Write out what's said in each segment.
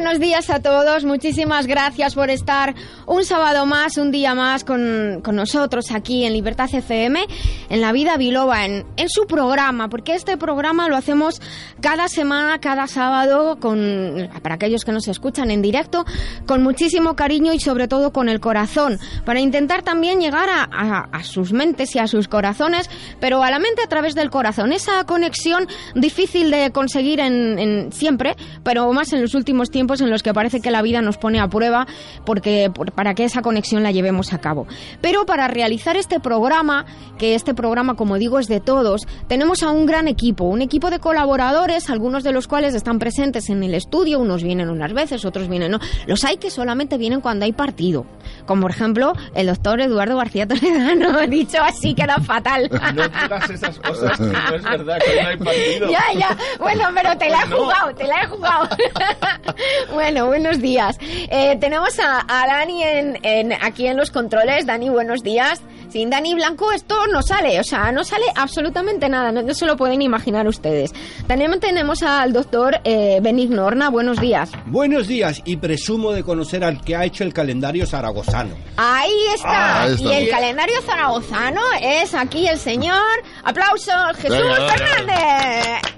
Buenos días a todos, muchísimas gracias por estar un sábado más, un día más con, con nosotros aquí en Libertad FM, en La Vida Biloba, en, en, su programa, porque este programa lo hacemos cada semana, cada sábado, con, para aquellos que nos escuchan en directo, con muchísimo cariño y sobre todo con el corazón, para intentar también llegar a, a, sus mentes y a sus corazones, pero a la mente a través del corazón, esa conexión difícil de conseguir en siempre, pero más en los últimos tiempos en los que parece que la vida nos pone a prueba porque para que esa conexión la llevemos a cabo. Pero para realizar este programa, que este programa como digo es de todos, tenemos a un gran equipo, un equipo de colaboradores, algunos de los cuales están presentes en el estudio, unos vienen unas veces, otros vienen no. Los hay que solamente vienen cuando hay partido, como por ejemplo el doctor Eduardo García Toledano, dicho así queda fatal. No digas esas cosas, no es verdad que no hay partido. Ya, ya, bueno, pero te la he Pues no. jugado, te la he jugado. bueno, buenos días. Eh, tenemos a, a Dani en, en- aquí en los controles. Dani, buenos días. Sin Dani Blanco esto no sale, o sea, no sale absolutamente nada, no, no se lo pueden imaginar ustedes. También tenemos al doctor eh, Benigno buenos días. Buenos días y presumo de conocer al que ha hecho el calendario zaragozano. Ahí está. Ah, ahí está. Y el calendario zaragozano es aquí el señor. Aplausos, Jesús. Fernández.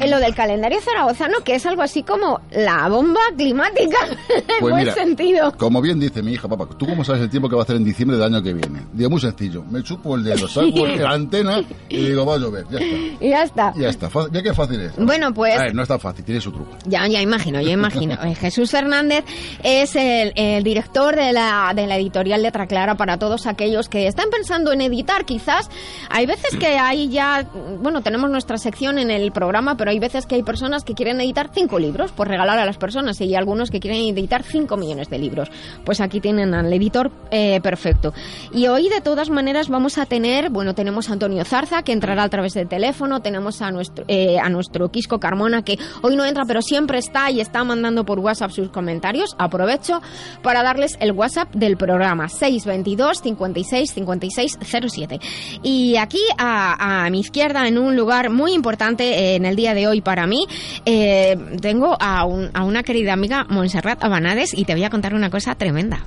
En lo del calendario zaragozano, que es algo así como la bomba climática, en Pues buen mira, sentido. como bien dice mi hija, papá, ¿tú cómo sabes el tiempo que va a hacer en diciembre del año que viene? Digo, muy sencillo, me chupo el dedo, saco la antena y digo, va a llover, ya está. Y ya está. Ya está, ya que fácil es. Bueno, pues A ver, no es tan fácil, tiene su truco. Ya, ya imagino, ya imagino. Eh, Jesús Fernández es el, el director de la, de la editorial Letra Clara para todos aquellos que están pensando en editar, quizás. Hay veces que hay ya, bueno, tenemos nuestra sección en el programa, pero hay veces que hay personas que quieren editar cinco libros por regalar a las personas y hay algunos que quieren editar cinco millones de libros. Pues aquí tienen al editor eh, perfecto. Y hoy, de todas maneras, vamos a tener, bueno, tenemos a Antonio Zarza, que entrará a través del teléfono, tenemos a nuestro, eh, a nuestro Quisco Carmona, que hoy no entra, pero siempre está y está mandando por WhatsApp sus comentarios. Aprovecho para darles el WhatsApp del programa, 622 56 56 07. Y aquí, a, a mi izquierda, en un lugar muy importante eh, en el día de hoy para mí, eh, tengo a, un- a una querida amiga, Montserrat Abanades, y te voy a contar una cosa tremenda.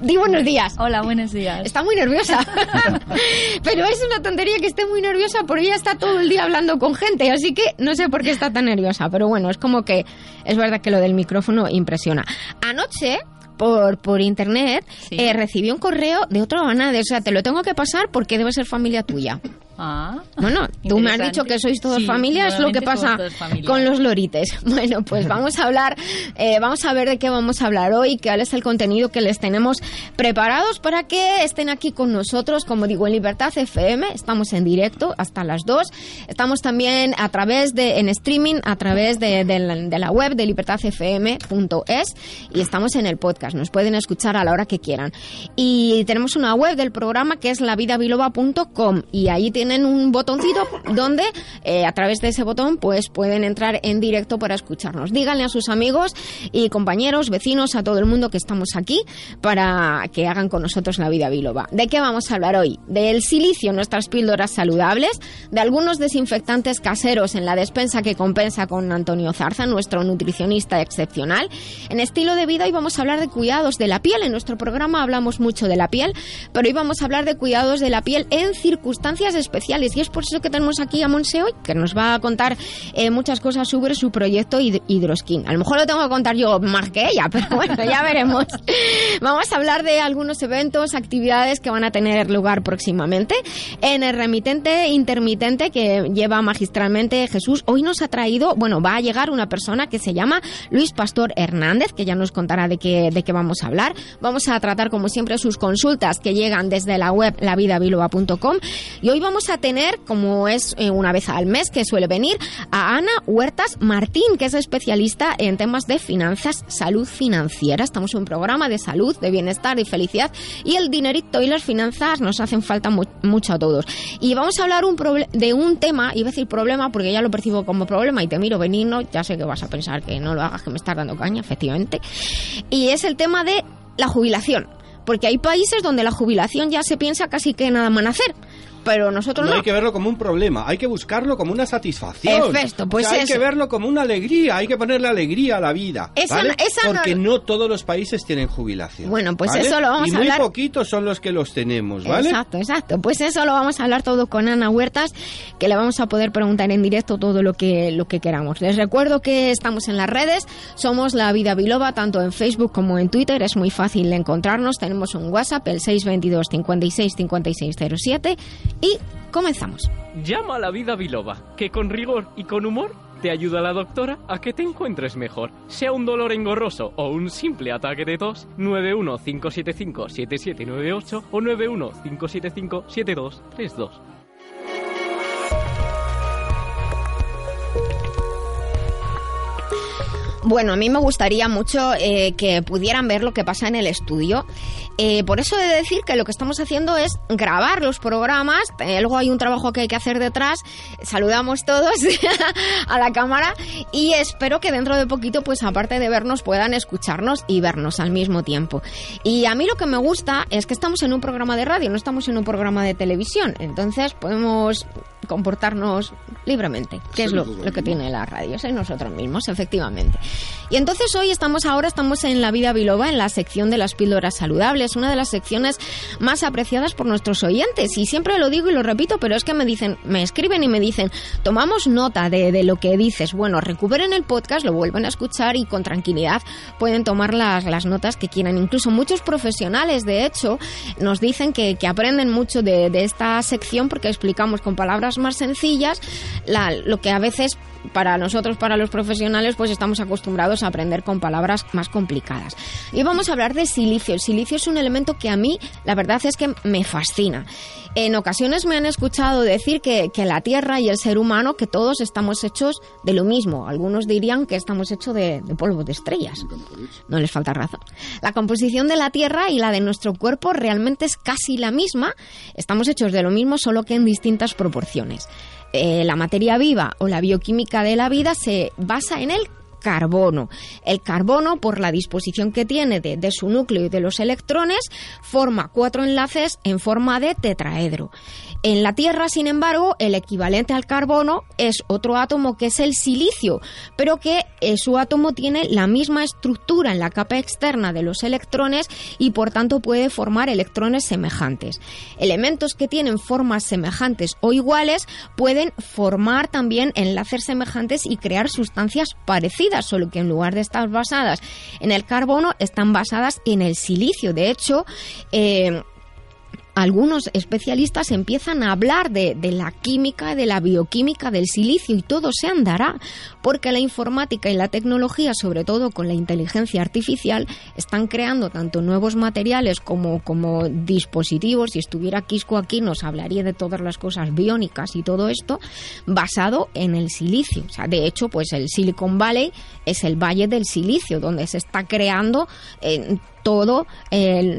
Di buenos días. Hola, buenos días. Está muy nerviosa. Pero es una tontería que esté muy nerviosa porque ella está todo el día hablando con gente, así que no sé por qué está tan nerviosa. Pero bueno, es como que es verdad que lo del micrófono impresiona. Anoche. Por, por internet Sí. eh, recibí un correo de otro Abanade, o sea, te lo tengo que pasar porque debe ser familia tuya. Ah, Bueno, tú me has dicho que sois todos Sí, familia, es lo que pasa con los lorites. Bueno, pues vamos a hablar, eh, vamos a ver de qué vamos a hablar hoy, cuál es el contenido que les tenemos preparados para que estén aquí con nosotros, como digo, en Libertad FM, estamos en directo hasta las 2, estamos también a través de, en streaming, a través de, de la, de la web de libertadfm.es y estamos en el podcast, nos pueden escuchar a la hora que quieran. Y tenemos una web del programa que es lavidabiloba.com y ahí tienen un botoncito donde eh, a través de ese botón pues pueden entrar en directo para escucharnos. Díganle a sus amigos y compañeros, vecinos, a todo el mundo que estamos aquí para que hagan con nosotros la vida biloba. ¿De qué vamos a hablar hoy? Del silicio nuestras píldoras saludables, de algunos desinfectantes caseros en la despensa que compensa con Antonio Zarza, nuestro nutricionista excepcional. En estilo de vida hoy vamos a hablar de cuidados de la piel. En nuestro programa hablamos mucho de la piel, pero hoy vamos a hablar de cuidados de la piel en circunstancias especiales y es por eso que tenemos aquí a Monse hoy, que nos va a contar eh, muchas cosas sobre su proyecto Hid- Hidroskin. A lo mejor lo tengo que contar yo más que ella, pero bueno, ya veremos. Vamos a hablar de algunos eventos, actividades que van a tener lugar próximamente. En el remitente intermitente que lleva magistralmente Jesús, hoy nos ha traído, bueno, va a llegar una persona que se llama Luis Pastor Hernández, que ya nos contará de qué, de qué vamos a hablar. Vamos a tratar, como siempre, sus consultas que llegan desde la web lavidabiloba.com y hoy vamos a tener, como es eh, una vez al mes que suele venir, a Ana Huertas Martín, que es especialista en temas de finanzas, salud financiera. Estamos en un programa de salud, de bienestar y felicidad y el dinerito y las finanzas nos hacen falta mucho a todos. Y vamos a hablar de un tema, iba a decir problema porque ya lo percibo como problema y te miro venirnos, ya sé que vas a pensar que no lo hagas, que me estás dando caña, efectivamente. Y es el tema de la jubilación porque hay países donde la jubilación ya se piensa casi que nada más hacer pero nosotros no, no. hay que verlo como un problema, hay que buscarlo como una satisfacción. Perfecto, pues hay que verlo como una alegría, hay que ponerle alegría a la vida. ¿vale? Porque no... todos los países tienen jubilación. Bueno, pues eso lo vamos a hablar. Y muy poquitos son los que los tenemos, ¿vale? Exacto, exacto. Pues eso lo vamos a hablar todo con Ana Huertas, que le vamos a poder preguntar en directo todo lo que, lo que queramos. Les recuerdo que estamos en las redes, somos La Vida Biloba, tanto en Facebook como en Twitter, es muy fácil encontrarnos. Tenemos un WhatsApp, el 622 56 5607 y comenzamos. Llama a la vida biloba, que con rigor y con humor te ayuda la doctora a que te encuentres mejor. Sea un dolor engorroso o un simple ataque de tos, 915757798 o 915757232. Bueno, a mí me gustaría mucho eh, que pudieran ver lo que pasa en el estudio. Eh, por eso he de decir que lo que estamos haciendo es grabar los programas. Eh, luego hay un trabajo que hay que hacer detrás. Saludamos todos a la cámara y espero que dentro de poquito, pues aparte de vernos, puedan escucharnos y vernos al mismo tiempo. Y a mí lo que me gusta es que estamos en un programa de radio, no estamos en un programa de televisión. Entonces podemos comportarnos libremente, que es lo, que tiene la radio, soy nosotros mismos, efectivamente. Y entonces hoy estamos ahora, estamos en La Vida Biloba, en la sección de las píldoras saludables, una de las secciones más apreciadas por nuestros oyentes. Y siempre lo digo y lo repito, pero es que me dicen, me escriben y me dicen, tomamos nota de, de lo que dices. Bueno, recuperen el podcast, lo vuelven a escuchar y con tranquilidad pueden tomar las, las notas que quieran. Incluso muchos profesionales, de hecho, nos dicen que, que aprenden mucho de, de esta sección porque explicamos con palabras más sencillas la, lo que a veces para nosotros, para los profesionales, pues estamos acostumbrados a aprender con palabras más complicadas. Y vamos a hablar de silicio. El silicio es un elemento que a mí, la verdad es que me fascina. En ocasiones me han escuchado decir que, la Tierra y el ser humano, que todos estamos hechos de lo mismo. Algunos dirían que estamos hechos de, polvo de estrellas. No les falta razón. La composición de la Tierra y la de nuestro cuerpo realmente es casi la misma. Estamos hechos de lo mismo, solo que en distintas proporciones. Eh, la materia viva o la bioquímica de la vida se basa en el carbono. El carbono, por la disposición que tiene de, de, su núcleo y de los electrones, forma cuatro enlaces en forma de tetraedro. En la Tierra, sin embargo, el equivalente al carbono es otro átomo que es el silicio, pero que eh, su átomo tiene la misma estructura en la capa externa de los electrones y por tanto puede formar electrones semejantes. Elementos que tienen formas semejantes o iguales pueden formar también enlaces semejantes y crear sustancias parecidas, solo que en lugar de estar basadas en el carbono, están basadas en el silicio. De hecho, eh, algunos especialistas empiezan a hablar de, la química, de la bioquímica del silicio y todo se andará, porque la informática y la tecnología, sobre todo con la inteligencia artificial, están creando tanto nuevos materiales como, como dispositivos. Si estuviera Quisco aquí nos hablaría de todas las cosas biónicas y todo esto basado en el silicio. O sea, de hecho, pues el Silicon Valley es el valle del silicio, donde se está creando eh, todo,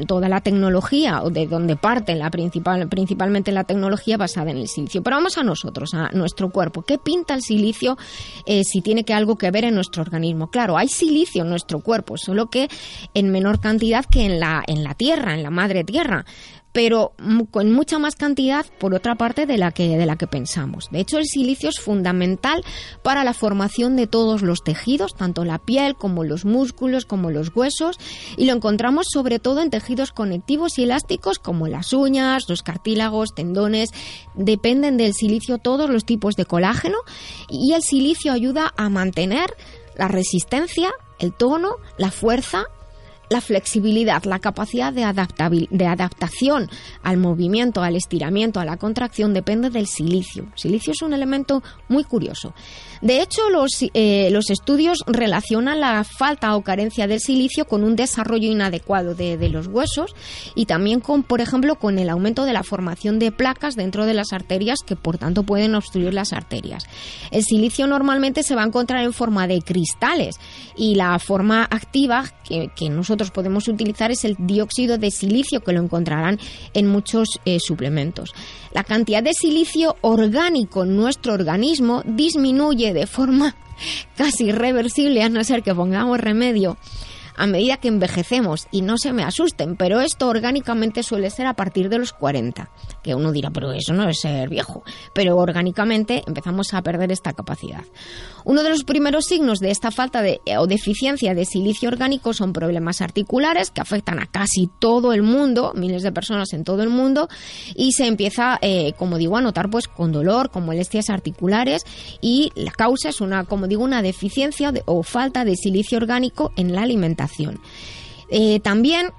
toda la tecnología, o de donde parte la principal, principalmente la tecnología basada en el silicio. Pero vamos a nosotros, a nuestro cuerpo. ¿Qué pinta el silicio eh, si tiene que algo que ver en nuestro organismo? Claro, hay silicio en nuestro cuerpo, solo que en menor cantidad que en la, en la Tierra, en la madre Tierra pero con mucha más cantidad por otra parte de la que de la que pensamos. De hecho, el silicio es fundamental para la formación de todos los tejidos, tanto la piel como los músculos, como los huesos, y lo encontramos sobre todo en tejidos conectivos y elásticos como las uñas, los cartílagos, tendones, dependen del silicio todos los tipos de colágeno y el silicio ayuda a mantener la resistencia, el tono, la fuerza la flexibilidad, la capacidad de, de adaptación al movimiento, al estiramiento, a la contracción, depende del silicio. Silicio es un elemento muy curioso. De hecho, los, eh, los estudios relacionan la falta o carencia del silicio con un desarrollo inadecuado de, de, los huesos y también con, por ejemplo, con el aumento de la formación de placas dentro de las arterias que, por tanto, pueden obstruir las arterias. El silicio normalmente se va a encontrar en forma de cristales y la forma activa que, que nosotros podemos utilizar es el dióxido de silicio, que lo encontrarán en muchos eh, suplementos. La cantidad de silicio orgánico en nuestro organismo disminuye de forma casi irreversible, a no ser que pongamos remedio, a medida que envejecemos. Y no se me asusten, pero esto orgánicamente suele ser a partir de los 40. Que uno dirá, pero eso no es ser viejo. Pero orgánicamente empezamos a perder esta capacidad. Uno de los primeros signos de esta falta de, o deficiencia de silicio orgánico son problemas articulares que afectan a casi todo el mundo, miles de personas en todo el mundo, y se empieza, eh, como digo, a notar pues con dolor, con molestias articulares, y la causa es una, como digo, una deficiencia o falta de silicio orgánico en la alimentación. Eh, también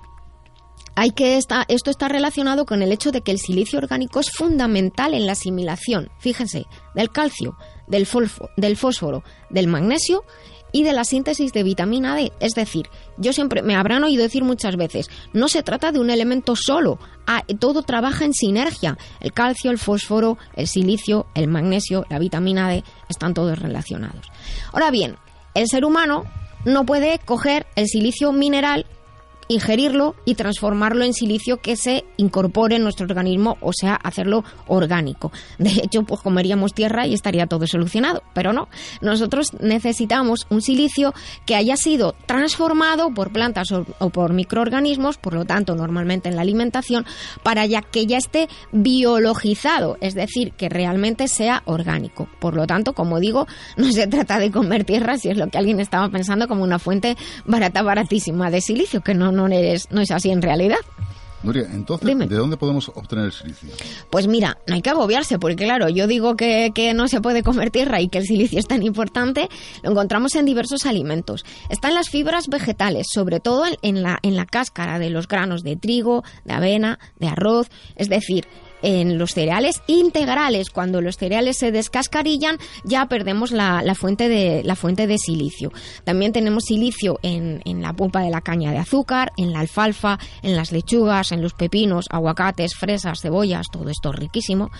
hay que esto está relacionado con el hecho de que el silicio orgánico es fundamental en la asimilación, fíjense, del calcio, del, del fósforo, del magnesio y de la síntesis de vitamina D. Es decir, yo siempre me habrán oído decir muchas veces, no se trata de un elemento solo, ah, todo trabaja en sinergia. El calcio, el fósforo, el silicio, el magnesio, la vitamina D están todos relacionados. Ahora bien, el ser humano no puede coger el silicio mineral ingerirlo y transformarlo en silicio que se incorpore en nuestro organismo, o sea, hacerlo orgánico. De hecho, pues comeríamos tierra y estaría todo solucionado, pero no. Nosotros necesitamos un silicio que haya sido transformado por plantas o, por microorganismos, por lo tanto, normalmente en la alimentación, para ya que ya esté biologizado, es decir, que realmente sea orgánico. Por lo tanto, como digo, no se trata de comer tierra si es lo que alguien estaba pensando como una fuente barata, baratísima de silicio, que no, no no, es, así en realidad. Nuria, entonces, ¿de dónde podemos obtener el silicio? Pues mira, no hay que agobiarse, porque claro, yo digo que, no se puede comer tierra y que el silicio es tan importante, lo encontramos en diversos alimentos. Está en las fibras vegetales, sobre todo en la, en la cáscara de los granos de trigo, de avena, de arroz, es decir, en los cereales integrales. Cuando los cereales se descascarillan, ya perdemos la, fuente, de, la fuente de silicio. También tenemos silicio en, en, la pulpa de la caña de azúcar, en la alfalfa, en las lechugas, en los pepinos, aguacates, fresas, cebollas, todo esto riquísimo.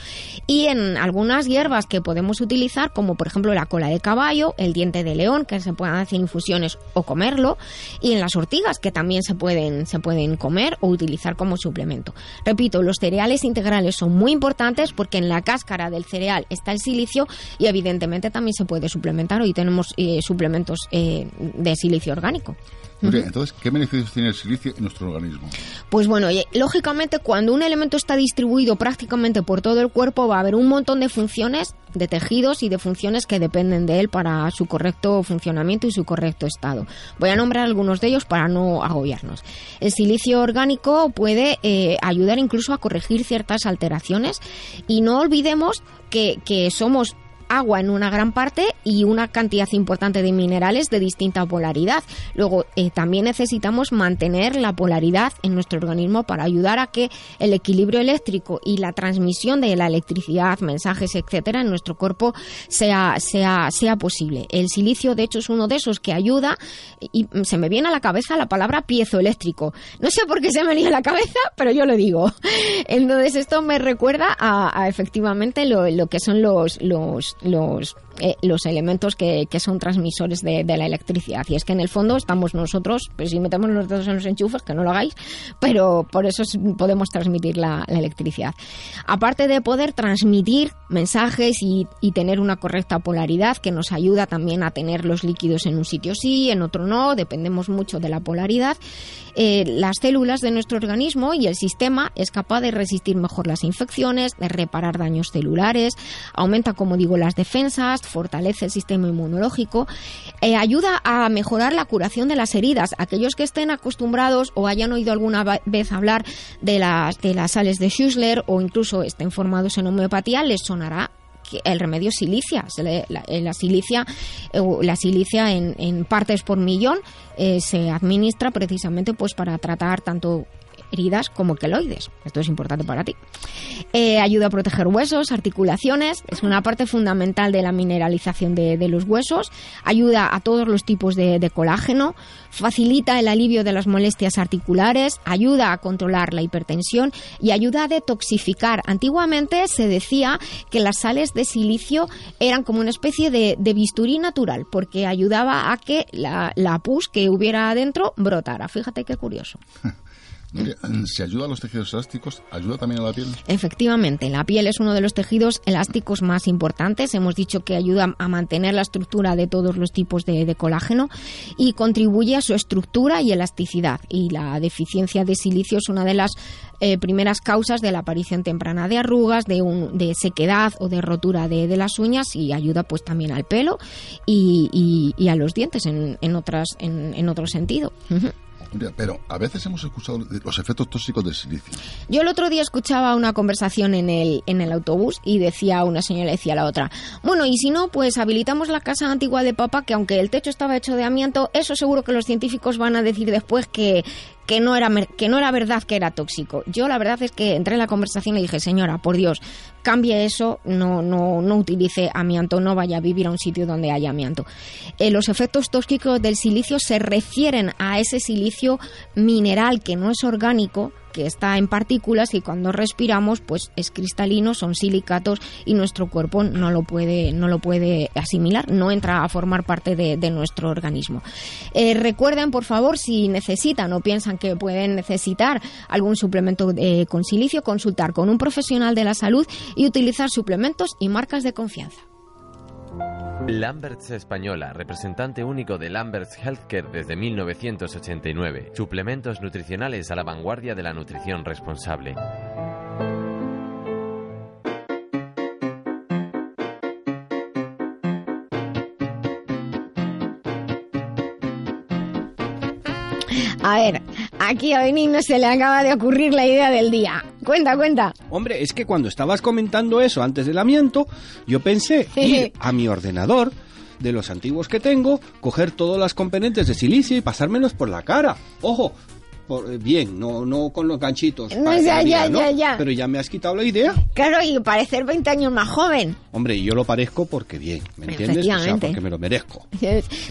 Y en algunas hierbas que podemos utilizar, como por ejemplo la cola de caballo, el diente de león, que se pueden hacer infusiones o comerlo, y en las ortigas, que también se pueden, se pueden comer o utilizar como suplemento. Repito, los cereales integrales son muy importantes porque en la cáscara del cereal está el silicio y evidentemente también se puede suplementar. Hoy tenemos eh, suplementos eh, de silicio orgánico. Entonces, ¿qué beneficios tiene el silicio en nuestro organismo? Pues bueno, lógicamente cuando un elemento está distribuido prácticamente por todo el cuerpo va a haber un montón de funciones, de tejidos y de funciones que dependen de él para su correcto funcionamiento y su correcto estado. Voy a nombrar algunos de ellos para no agobiarnos. El silicio orgánico puede eh, ayudar incluso a corregir ciertas alteraciones y no olvidemos que, que somos agua en una gran parte y una cantidad importante de minerales de distinta polaridad. Luego, eh, también necesitamos mantener la polaridad en nuestro organismo para ayudar a que el equilibrio eléctrico y la transmisión de la electricidad, mensajes, etcétera, en nuestro cuerpo sea, sea, sea posible. El silicio, de hecho, es uno de esos que ayuda y se me viene a la cabeza la palabra piezoeléctrico. No sé por qué se me venía a la cabeza, pero yo lo digo. Entonces, esto me recuerda a, efectivamente lo, lo, que son los, los, los eh, los elementos que, son transmisores de, la electricidad. Y es que en el fondo estamos nosotros, pues si metemos los dedos en los enchufes, que no lo hagáis, pero por eso podemos transmitir la, electricidad. Aparte de poder transmitir mensajes y, tener una correcta polaridad que nos ayuda también a tener los líquidos en un sitio sí, en otro no, dependemos mucho de la polaridad, eh, las células de nuestro organismo y el sistema es capaz de resistir mejor las infecciones, de reparar daños celulares, aumenta, como digo, las defensas, fortalece el sistema inmunológico, eh, ayuda a mejorar la curación de las heridas. Aquellos que estén acostumbrados o hayan oído alguna vez hablar de las, de las sales de Schussler o incluso estén formados en homeopatía, les sonará el remedio silicia. La, silicia, la silicia en, en partes por millón se administra precisamente pues para tratar tanto heridas como queloides. Esto es importante para ti. Eh, ayuda a proteger huesos, articulaciones, es una parte fundamental de la mineralización de, los huesos, ayuda a todos los tipos de, colágeno, facilita el alivio de las molestias articulares, ayuda a controlar la hipertensión y ayuda a detoxificar. Antiguamente se decía que las sales de silicio eran como una especie de, bisturí natural porque ayudaba a que la, la pus que hubiera adentro brotara. Fíjate qué curioso. si ayuda a los tejidos elásticos, ¿ayuda también a la piel? Efectivamente, la piel es uno de los tejidos elásticos más importantes. Hemos dicho que ayuda a mantener la estructura de todos los tipos de, colágeno y contribuye a su estructura y elasticidad. Y la deficiencia de silicio es una de las eh, primeras causas de la aparición temprana de arrugas, de, un, de sequedad o de rotura de, las uñas y ayuda pues también al pelo y, a los dientes en, en, otras, en, en otro sentido. Pero a veces hemos escuchado los efectos tóxicos del silicio. Yo el otro día escuchaba una conversación en el, en el autobús y decía una señora, decía la otra, bueno, y si no, pues habilitamos la casa antigua de papá, que aunque el techo estaba hecho de amianto, eso seguro que los científicos van a decir después que, que no era que no era verdad que era tóxico. Yo la verdad es que entré en la conversación y dije, "Señora, por Dios, cambie eso, no no no utilice amianto, no vaya a vivir a un sitio donde haya amianto." Eh, los efectos tóxicos del silicio se refieren a ese silicio mineral que no es orgánico que está en partículas y cuando respiramos pues es cristalino, son silicatos y nuestro cuerpo no lo puede, no lo puede asimilar, no entra a formar parte de, nuestro organismo. Eh, recuerden, por favor, si necesitan o piensan que pueden necesitar algún suplemento eh, con silicio, consultar con un profesional de la salud y utilizar suplementos y marcas de confianza. Lamberts Española, representante único de Lamberts Healthcare desde 1989. Suplementos nutricionales a la vanguardia de la nutrición responsable. A ver, aquí a no se le acaba de ocurrir la idea del día. Cuenta, cuenta. Hombre, es que cuando estabas comentando eso antes del amiento, yo pensé ir a mi ordenador de los antiguos que tengo, coger todas las componentes de silicio y pasármelos por la cara. Ojo, eh, bien, no, no con los ganchitos. No, ya, ya, ya, ya. Pero ya me has quitado la idea. Claro, y parecer 20 años más joven. Hombre, yo lo parezco porque bien, ¿me entiendes? O sea, porque me lo merezco.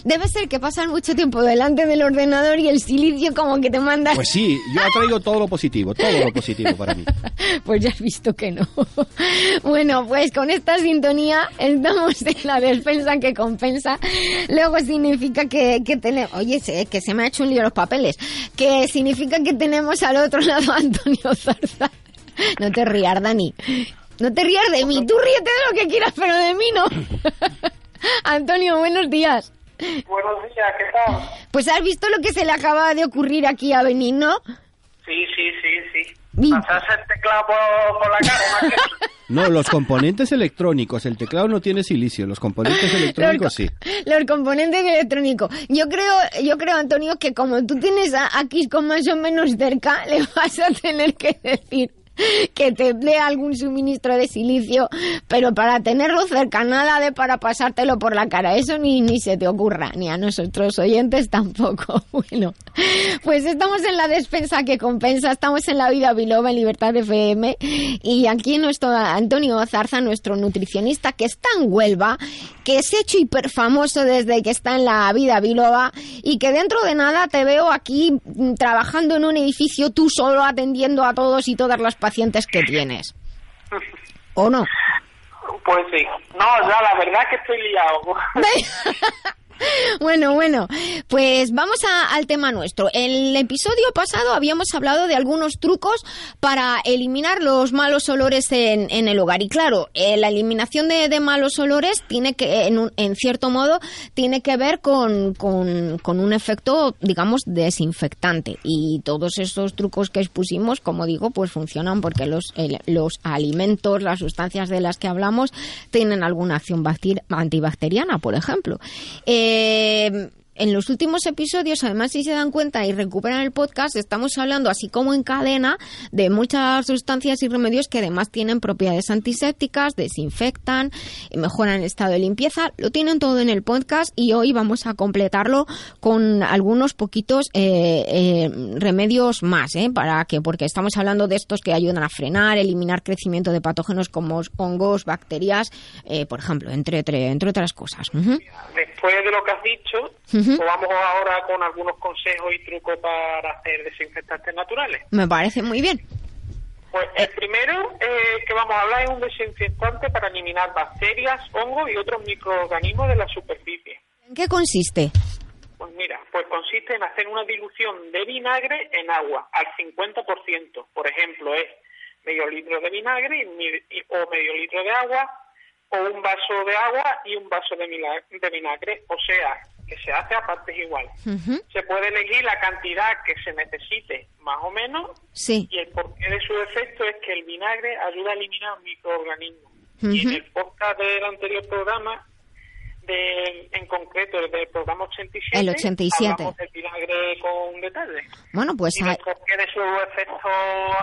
Debe ser que pasan mucho tiempo delante del ordenador y el silicio como que te manda... Pues sí, yo atraigo todo lo positivo, todo lo positivo para mí. pues ya has visto que no. bueno, pues con esta sintonía estamos en la despensa que compensa. Luego significa que, que tenemos... Oye, que se me ha hecho un lío los papeles. Que significa significa que tenemos al otro lado a Antonio Zarza. No te rías, Dani. No te rías de mí. Tú ríete de lo que quieras, pero de mí no. Antonio, buenos días. Buenos días, ¿qué tal? Pues has visto lo que se le acaba de ocurrir aquí a Benigno. Sí, sí, sí, sí. Pasarse el teclado por, la cara. No, los componentes electrónicos. El teclado no tiene silicio. Los componentes electrónicos sí. Los componentes electrónicos. Yo creo, yo creo, Antonio, que como tú tienes a, aquí con más o menos cerca, le vas a tener que decir que te dé algún suministro de silicio, pero para tenerlo cerca, nada de para pasártelo por la cara, eso ni, ni se te ocurra, ni a nosotros oyentes tampoco. Bueno, pues estamos en la despensa que compensa, estamos en la vida biloba en Libertad FM y aquí nuestro Antonio Zarza, nuestro nutricionista que está en Huelva, que se ha hecho hiper famoso desde que está en la vida biloba y que dentro de nada te veo aquí mm, trabajando en un edificio tú solo atendiendo a todos y todas las pacientes que tienes. ¿O no? Pues sí. No, ya la verdad que estoy liado. Bueno, bueno, pues vamos al tema nuestro. En el episodio pasado habíamos hablado de algunos trucos para eliminar los malos olores en, el hogar. Y claro, eh, la eliminación de, malos olores tiene que, en, cierto modo, tiene que ver con, un efecto, digamos, desinfectante. Y todos estos trucos que expusimos, como digo, pues funcionan porque los, los alimentos, las sustancias de las que hablamos, tienen alguna acción antibacteriana, por ejemplo. Eh, Eh, en los últimos episodios, además, si se dan cuenta y recuperan el podcast, estamos hablando así como en cadena de muchas sustancias y remedios que además tienen propiedades antisépticas, desinfectan, mejoran el estado de limpieza. Lo tienen todo en el podcast y hoy vamos a completarlo con algunos poquitos eh, eh, remedios más, ¿eh? Para que, porque estamos hablando de estos que ayudan a frenar, eliminar crecimiento de patógenos como hongos, bacterias, eh, por ejemplo, entre, entre, entre otras cosas. Después de lo que has dicho, pues vamos ahora con algunos consejos y trucos para hacer desinfectantes naturales. Me parece muy bien. Pues el primero eh, que vamos a hablar es un desinfectante para eliminar bacterias, hongos y otros microorganismos de la superficie. ¿En qué consiste? Pues mira, pues consiste en hacer una dilución de vinagre en agua al 50%. Por ejemplo, es medio litro de vinagre o medio litro de agua o un vaso de agua y un vaso de, de vinagre. O sea, que se hace a partes iguales. Se puede elegir la cantidad que se necesite, más o menos, sí. y el porqué de su efecto es que el vinagre ayuda a eliminar microorganismos. Y en el podcast del anterior programa de, en concreto del programa 87, el 87. hablamos del vinagre con detalle. Bueno, pues y hay... de su efecto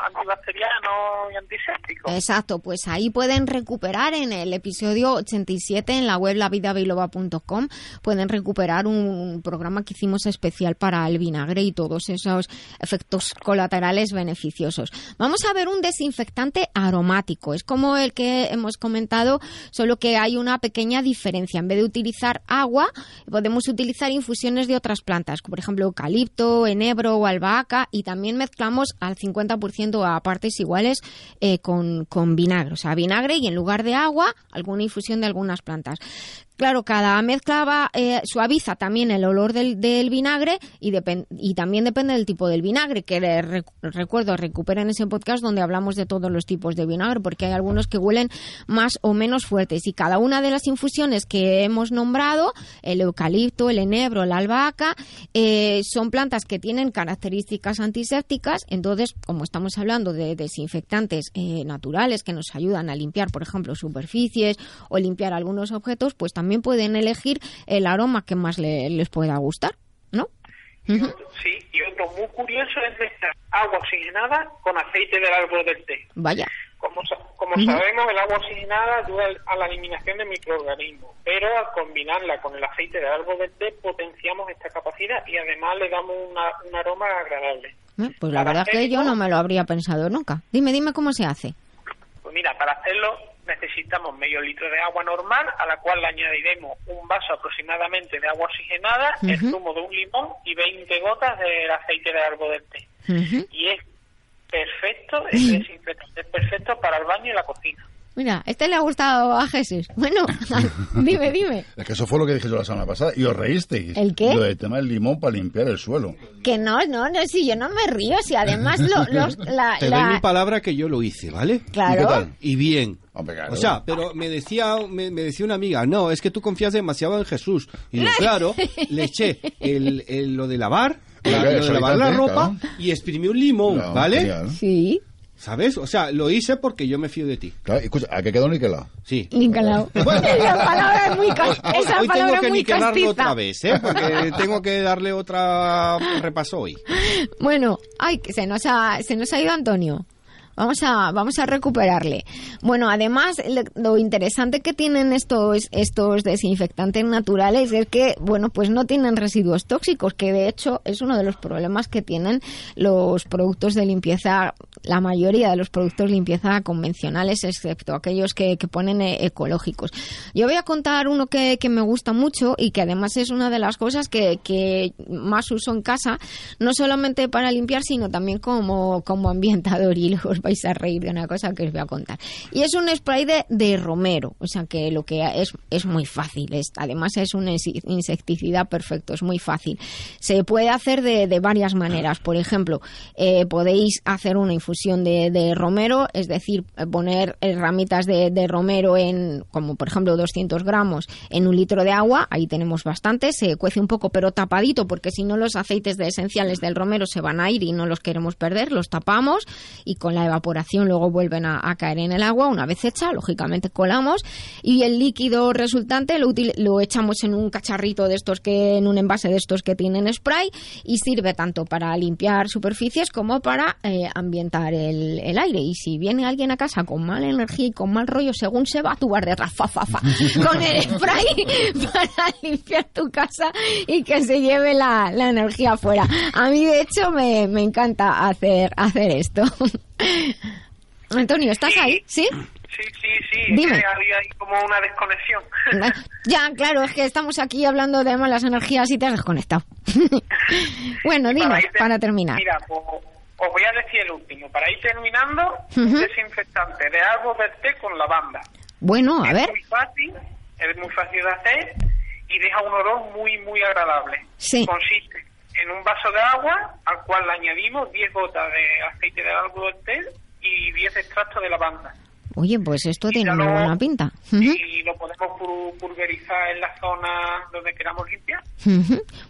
antibacteriano y antiséptico. Exacto, pues ahí pueden recuperar en el episodio 87 en la web lavidabiloba.com pueden recuperar un programa que hicimos especial para el vinagre y todos esos efectos colaterales beneficiosos. Vamos a ver un desinfectante aromático, es como el que hemos comentado, solo que hay una pequeña diferencia. En vez de utilizar agua, podemos utilizar infusiones de otras plantas, como por ejemplo eucalipto, enebro o albahaca, y también mezclamos al 50% a partes iguales eh, con, con vinagre, o sea, vinagre y en lugar de agua, alguna infusión de algunas plantas. Claro, cada mezcla va, eh, suaviza también el olor del, del vinagre y, y, también depende del tipo del vinagre, que recuerdo, recuperen ese podcast donde hablamos de todos los tipos de vinagre, porque hay algunos que huelen más o menos fuertes. Y cada una de las infusiones que hemos nombrado, el eucalipto, el enebro, la albahaca, eh, son plantas que tienen características antisépticas. Entonces, como estamos hablando de desinfectantes eh, naturales que nos ayudan a limpiar, por ejemplo, superficies o limpiar algunos objetos, pues también también pueden elegir el aroma que más les pueda gustar, ¿no? Sí, y otro muy curioso es mezclar agua oxigenada con aceite del árbol del té. Vaya. Como, como sabemos, el agua oxigenada ayuda a la eliminación de microorganismos, pero al combinarla con el aceite del árbol del té potenciamos esta capacidad y además le damos un aroma agradable. Eh, pues la verdad es que yo no me lo habría pensado nunca. Dime, dime cómo se hace. Pues mira, para hacerlo necesitamos medio litro de agua normal, a la cual le añadiremos un vaso aproximadamente de agua oxigenada, el zumo de un limón y 20 gotas del aceite de árbol del té. Y es perfecto, es desinfectante, es perfecto para el baño y la cocina. Mira, este le ha gustado a Jesús. Bueno, dime, dime. Es que eso fue lo que dije yo la semana pasada y os reísteis. ¿El qué? Lo del tema del limón para limpiar el suelo. Que no, no, no, si yo no me río, si además lo, los, la, Te doy mi palabra que yo lo hice, ¿vale? Claro. ¿Y qué tal? Y bien. Hombre, claro. O sea, pero me decía, me, me decía una amiga, no, es que tú confías demasiado en Jesús. Y yo, claro, le eché el, el- lo de lavar, la- lo de lavar la ropa claro. y exprimí un limón, ¿vale? genial. Sí, ¿Sabes? O sea, lo hice porque yo me fío de ti. Claro, escucha, ¿a qué quedó niquelado? Sí. Nicolao. esa palabra es muy, cas- Hoy, tengo es que niquelarlo castiza. otra vez, ¿eh? Porque tengo que darle otra repaso hoy. Bueno, ay, que se nos ha, se nos ha ido Antonio. Vamos a, vamos a recuperarle. Bueno, además, lo interesante que tienen estos, estos desinfectantes naturales es que, bueno, pues no tienen residuos tóxicos, que de hecho es uno de los problemas que tienen los productos de limpieza, la mayoría de los productos de limpieza convencionales, excepto aquellos que, que ponen eh, ecológicos. Yo voy a contar uno que, que me gusta mucho y que además es una de las cosas que, que más uso en casa, no solamente para limpiar, sino también como, como ambientador. Y luego os vais a reír de una cosa que os voy a contar. Y es un spray de, romero, o sea que lo que es, es muy fácil. Es, además es un insecticida perfecto, es muy fácil. Se puede hacer de, varias maneras. Por ejemplo, eh, podéis hacer una infusión de, romero, es decir, poner ramitas de, de romero en, como por ejemplo 200 gramos en un litro de agua, ahí tenemos bastante, se cuece un poco pero tapadito porque si no los aceites de esenciales del romero se van a ir y no los queremos perder, los tapamos y con la evaporación luego vuelven a, a caer en el agua, una vez hecha, lógicamente colamos y el líquido resultante lo, util- lo echamos en un cacharrito de estos que, en un envase de estos que tienen spray y sirve tanto para limpiar superficies como para eh, ambientar el, el aire. Y si viene alguien a casa con mala energía y con mal rollo, según se va, tú vas detrás, fa, fa, fa, con el spray para limpiar tu casa y que se lleve la, la energía afuera. A mí, de hecho, me, me encanta hacer, hacer esto. Antonio, ¿estás ahí? ¿Sí? Sí, sí, sí. es Dime. que había ahí como una desconexión. Ya, claro, es que estamos aquí hablando de malas energías y te has desconectado. bueno, dime, para terminar. Mira, pues, os voy a decir el último. Para ir terminando, desinfectante de árbol té con lavanda. Bueno, a es ver. muy fácil, es muy fácil de hacer y deja un olor muy, muy agradable. Sí. Consiste en un vaso de agua al cual le añadimos 10 gotas de aceite de árbol y 10 extractos de lavanda. Oye, pues esto tiene muy buena pinta. Y lo podemos pu- pulverizar en la zona donde queramos limpiar.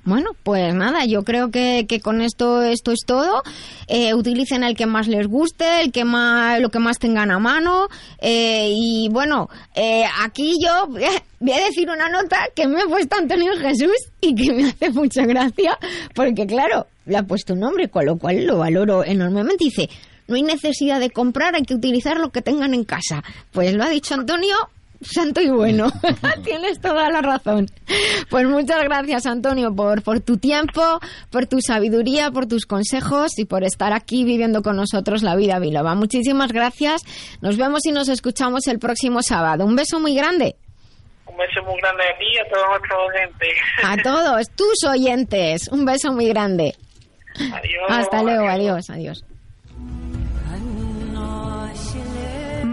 Bueno, pues nada, yo creo que, que con esto esto es todo. Eh, utilicen el que más les guste, el que más, lo que más tengan a mano. eh, y bueno, eh, aquí yo voy a- voy a decir una nota que me ha puesto Antonio Jesús y que me hace mucha gracia, porque claro, le ha puesto un nombre, con lo cual lo valoro enormemente. Dice, no hay necesidad de comprar, hay que utilizar lo que tengan en casa. Pues lo ha dicho Antonio, santo y bueno. Tienes toda la razón. Pues muchas gracias, Antonio, por, por tu tiempo, por tu sabiduría, por tus consejos y por estar aquí viviendo con nosotros la vida biloba. Muchísimas gracias. Nos vemos y nos escuchamos el próximo sábado. Un beso muy grande. Un beso muy grande a ti y a todos nuestros oyentes. A todos tus oyentes. Un beso muy grande. Adiós. Hasta luego. Adiós. Adiós.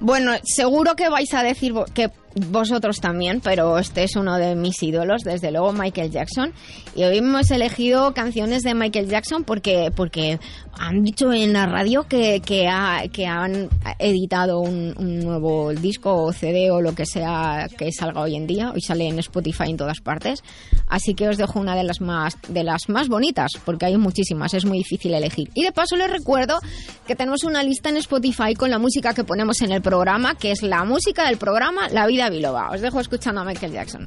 Bueno, seguro que vais a decir que vosotros también, pero este es uno de mis ídolos, desde luego Michael Jackson. Y hoy hemos elegido canciones de Michael Jackson porque, porque han dicho en la radio que, que, ha- que han editado un, un nuevo disco o CD o lo que sea que salga hoy en día. Hoy sale en Spotify en todas partes. Así que os dejo una de las más, de las más bonitas, porque hay muchísimas, es muy difícil elegir. Y de paso les recuerdo que tenemos una lista en Spotify con la música que ponemos en el programa, que es la música del programa La Vida Biloba. Os dejo escuchando a Michael Jackson.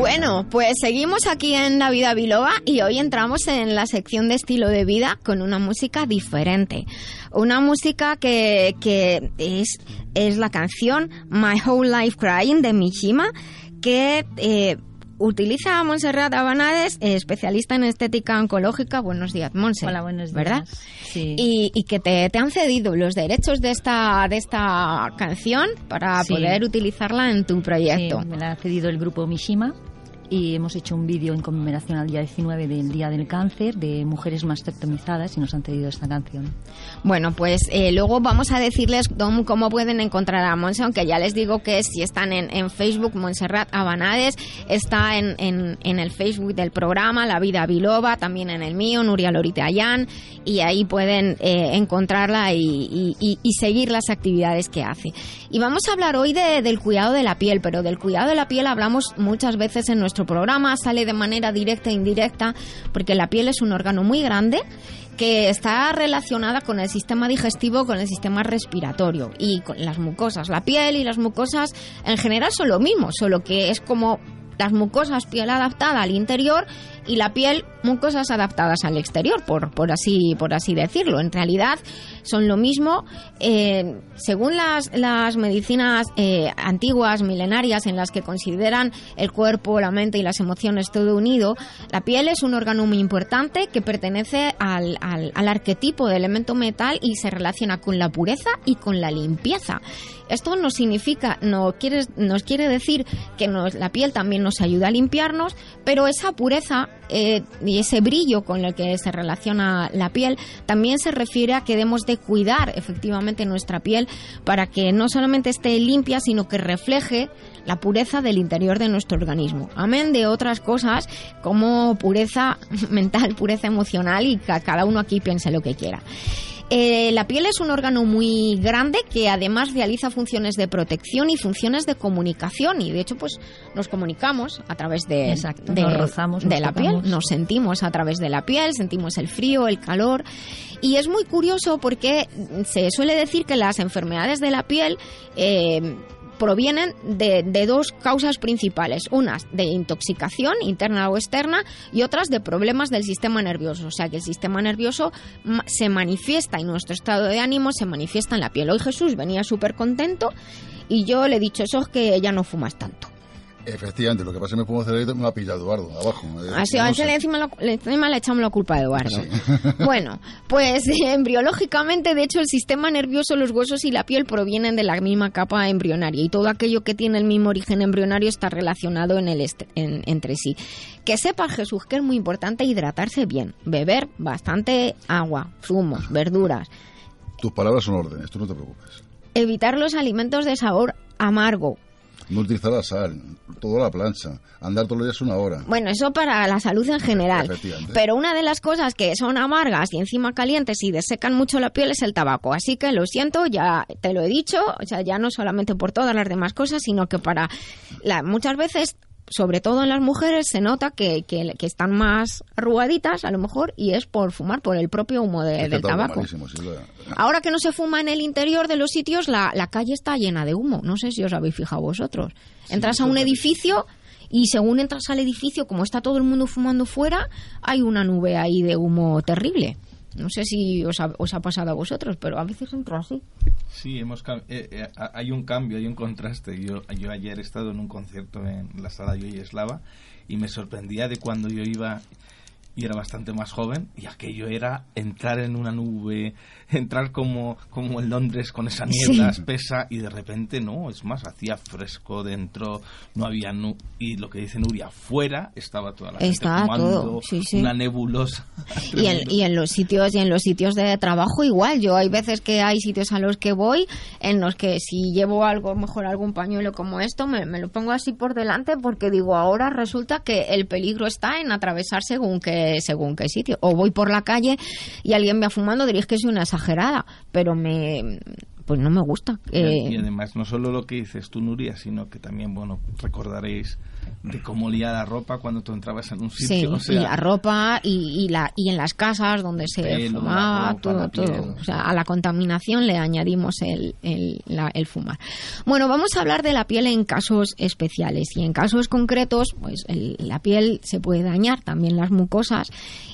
Bueno, pues seguimos aquí en La Vida Biloba y hoy entramos en la sección de estilo de vida con una música diferente. Una música que, que es, es la canción My Whole Life Crying de Mishima, que eh, utiliza a Montserrat Abanades, eh, especialista en estética oncológica. Buenos días, Monse. Hola, buenos días. ¿Verdad? Sí. Y, y que te, te han cedido los derechos de esta, de esta canción para Sí. poder utilizarla en tu proyecto. Sí, me la ha cedido el grupo Mishima y hemos hecho un vídeo en conmemoración al día 19 del Día del Cáncer de mujeres mastectomizadas y nos han cedido esta canción. Bueno, pues eh, luego vamos a decirles dónde- cómo pueden encontrar a Monse, aunque ya les digo que si están en, Facebook, Montserrat Abanades, está en, en- el Facebook del programa La Vida Biloba, también en el mío, Nuria Lorite Ayán, y ahí pueden eh, encontrarla y, y- seguir las actividades que hace. Y vamos a hablar hoy de- del cuidado de la piel, pero del cuidado de la piel hablamos muchas veces en nuestro programa, sale de manera directa e indirecta, porque la piel es un órgano muy grande que está relacionada con el sistema digestivo, con el sistema respiratorio y con las mucosas. La piel y las mucosas en general son lo mismo, solo que es como las mucosas piel adaptada al interior y la piel mucosas adaptadas al exterior, por, por así por así decirlo. En realidad son lo mismo. eh, según las, las medicinas eh, antiguas, milenarias, en las que consideran el cuerpo, la mente y las emociones todo unido, la piel es un órgano muy importante que pertenece al, al- al arquetipo de elemento metal y se relaciona con la pureza y con la limpieza. Esto no significa, no quiere, nos quiere decir que nos- la piel también nos ayuda a limpiarnos, pero esa pureza eh, y ese brillo con el que se relaciona la piel también se refiere a que debemos de cuidar efectivamente nuestra piel para que no solamente esté limpia, sino que refleje la pureza del interior de nuestro organismo. Amén de otras cosas como pureza mental, pureza emocional y que cada uno aquí piense lo que quiera. Eh, la piel es un órgano muy grande que además realiza funciones de protección y funciones de comunicación. Y de hecho pues nos comunicamos a través de, Exacto, de, nos rozamos, de nos la tocamos. piel, nos sentimos a través de la piel, sentimos el frío, el calor. Y es muy curioso porque se suele decir que las enfermedades de la piel eh, provienen de, de dos causas principales, unas de intoxicación interna o externa y otras de problemas del sistema nervioso. O sea que el sistema nervioso se manifiesta y nuestro estado de ánimo se manifiesta en la piel. Hoy Jesús venía súper contento y yo le he dicho, eso es que ya no fumas tanto. Efectivamente, lo que pasa es que me pongo cerebrito me ha pillado Eduardo, abajo. Eh, Así, no a sé. ese encima, lo- le- encima le echamos la culpa a Eduardo. Bueno, pues embriológicamente, de hecho, el sistema nervioso, los huesos y la piel provienen de la misma capa embrionaria y todo aquello que tiene el mismo origen embrionario está relacionado en el en- entre sí. Que sepas, Jesús, que es muy importante hidratarse bien, beber bastante agua, zumos, verduras, Tus palabras son órdenes, tú no te preocupes. evitar los alimentos de sabor amargo, No utilizar la sal, toda la plancha, andar todos los días una hora. Bueno, eso para la salud en general. Pero una de las cosas que son amargas y encima calientes y desecan mucho la piel es el tabaco. Así que lo siento, ya te lo he dicho, o sea, ya no solamente por todas las demás cosas, sino que para la, muchas veces sobre todo en las mujeres se nota que, que, que están más arrugaditas a lo mejor y es por fumar, por el propio humo de- del el tabaco sí, Ahora que no se fuma en el interior de los sitios, la, la calle está llena de humo. No sé si os habéis fijado vosotros. Entras a un edificio y según entras al edificio, como está todo el mundo fumando fuera, hay una nube ahí de humo terrible. No sé si os ha, os ha pasado a vosotros, pero a veces entro así. Sí, hemos eh, eh, ha- hay un cambio, hay un contraste. Yo, yo ayer he estado en un concierto en la sala Yoyeslava y me sorprendía de cuando yo iba y era bastante más joven y aquello era entrar en una nube, entrar como, como en Londres con esa niebla Sí. espesa y de repente no, es más, hacía fresco dentro, no había nu y lo que dice Nuria, afuera estaba toda la gente Estaba fumando, todo, sí, sí. una nebulosa. Y en, y en los sitios y en los sitios de trabajo igual. Yo hay veces que hay sitios a los que voy en los que si llevo algo, mejor algún pañuelo como esto, me, me lo pongo así por delante porque digo, ahora resulta que el peligro está en atravesar según qué, según qué sitio. O voy por la calle y alguien va fumando, diréis que soy una exagerada, pero me pues no me gusta. Y, Eh, y además, no solo lo que dices tú, Nuria, sino que también, bueno, recordaréis de cómo olía la ropa cuando tú entrabas en un Sí, sitio. o y sea, la ropa y, y la y en las casas donde se Pelo, fumaba, ropa, todo, piel. todo. O sea, a la contaminación le añadimos el, el, la- el fumar. Bueno, vamos a hablar de la piel en casos especiales y en casos concretos, pues el- la piel se puede dañar, también las mucosas,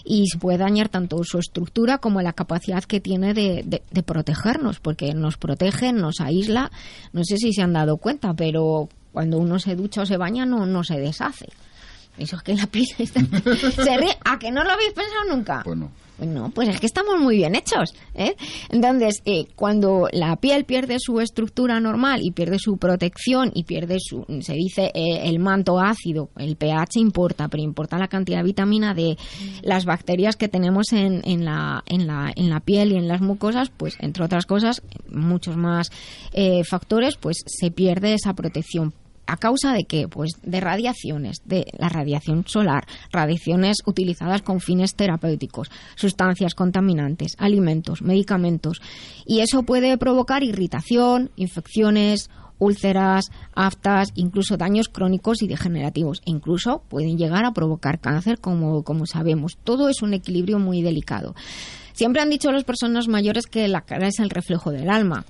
y se puede dañar tanto su estructura como la capacidad que tiene de, de- de protegernos, porque nos protege, nos aísla. No sé si se han dado cuenta, pero cuando uno se ducha o se baña no, no se deshace. Eso es que la piel está- se ríe. ¿A que no lo habéis pensado nunca? Pues no. Pues no, pues es que estamos muy bien hechos. ¿eh? Entonces, eh, cuando la piel pierde su estructura normal y pierde su protección y pierde su, se dice, eh, el manto ácido, el pH importa, pero importa la cantidad de vitamina D, las bacterias que tenemos en, en, la, en, la, en la piel y en las mucosas, pues entre otras cosas, muchos más eh, factores, pues se pierde esa protección. ¿A causa de qué? Pues de radiaciones, de la radiación solar, radiaciones utilizadas con fines terapéuticos, sustancias contaminantes, alimentos, medicamentos. Y eso puede provocar irritación, infecciones, úlceras, aftas, incluso daños crónicos y degenerativos. E incluso pueden llegar a provocar cáncer, como, como sabemos. Todo es un equilibrio muy delicado. Siempre han dicho las personas mayores que la cara es el reflejo del alma.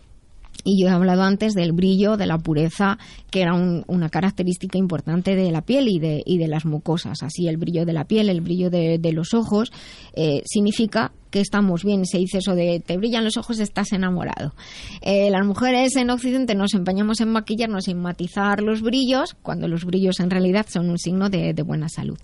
Y yo he hablado antes del brillo, de la pureza, que era un- una característica importante de la piel y de, y de las mucosas. Así, el brillo de la piel, el brillo de, los ojos, eh, significa que estamos bien. Se dice eso de te brillan los ojos, estás enamorado. Eh, las mujeres en Occidente nos empeñamos en maquillarnos, en matizar los brillos, cuando los brillos en realidad son un signo de, de buena salud.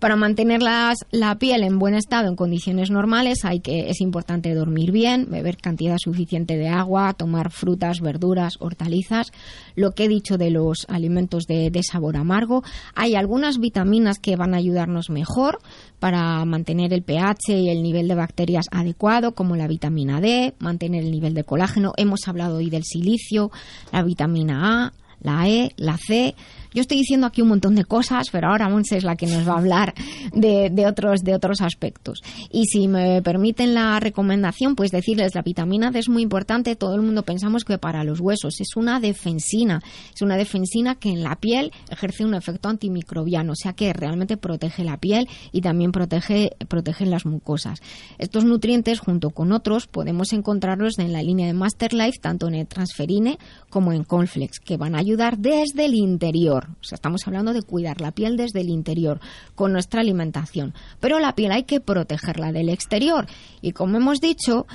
Para mantener las- la piel en buen estado, en condiciones normales, hay que, es importante dormir bien, beber cantidad suficiente de agua, tomar frutas, verduras, hortalizas. Lo que he dicho de los alimentos de, de sabor amargo. Hay algunas vitaminas que van a ayudarnos mejor para mantener el pH y el nivel de bacterias adecuado, como la vitamina D, mantener el nivel de colágeno. Hemos hablado hoy del silicio, la vitamina A, la E, la C. Yo estoy diciendo aquí un montón de cosas, pero ahora Monse es la que nos va a hablar de, otros, de otros aspectos. Y si me permiten la recomendación, pues decirles la vitamina D es muy importante. Todo el mundo pensamos que para los huesos es una defensina. Es una defensina que en la piel ejerce un efecto antimicrobiano, o sea que realmente protege la piel y también protege, protege las mucosas. Estos nutrientes, junto con otros, podemos encontrarlos en la línea de Master Life, tanto en el transferine como en Conflex, que van a ayudar desde el interior. O sea, estamos hablando de cuidar la piel desde el interior con nuestra alimentación. Pero la piel hay que protegerla del exterior. Y como hemos dicho,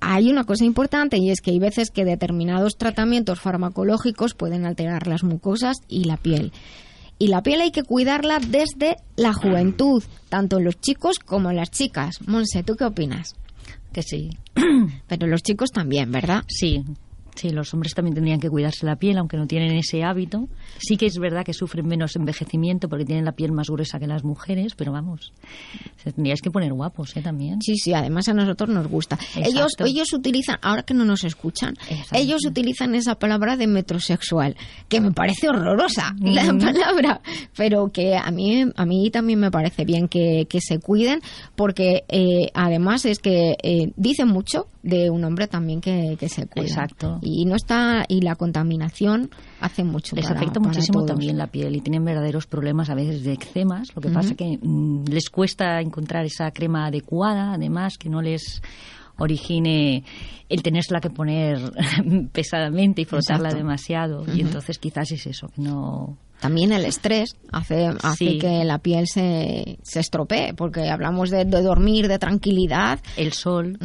hay una cosa importante y es que hay veces que determinados tratamientos farmacológicos pueden alterar las mucosas y la piel. Y la piel hay que cuidarla desde la juventud, tanto en los chicos como en las chicas. Monse, ¿tú qué opinas? Que sí. Pero los chicos también, ¿verdad? Sí. Sí, los hombres también tendrían que cuidarse la piel, aunque no tienen ese hábito. Sí que es verdad que sufren menos envejecimiento porque tienen la piel más gruesa que las mujeres, pero vamos, se tendríais que poner guapos, ¿eh? También. Sí, sí, además a nosotros nos gusta. Ellos, Exacto. ellos utilizan, ahora que no nos escuchan, ellos utilizan esa palabra de metrosexual, que me parece horrorosa la Mm. palabra, pero que a mí, a mí también me parece bien que, que se cuiden, porque eh, además es que eh, dicen mucho de un hombre también que, que se cuida. Exacto. Y no está, y la contaminación hace mucho Les para- afecta muchísimo también la piel y tienen verdaderos problemas a veces de eczemas. Lo que Ujú. pasa que mm, les cuesta encontrar esa crema adecuada, además, que no les origine el tenérsela que poner pesadamente y frotarla Exacto. demasiado. Y entonces quizás es eso, que no, También el estrés hace, hace Sí. que la piel se, se estropee, porque hablamos de, de dormir, de tranquilidad. El sol.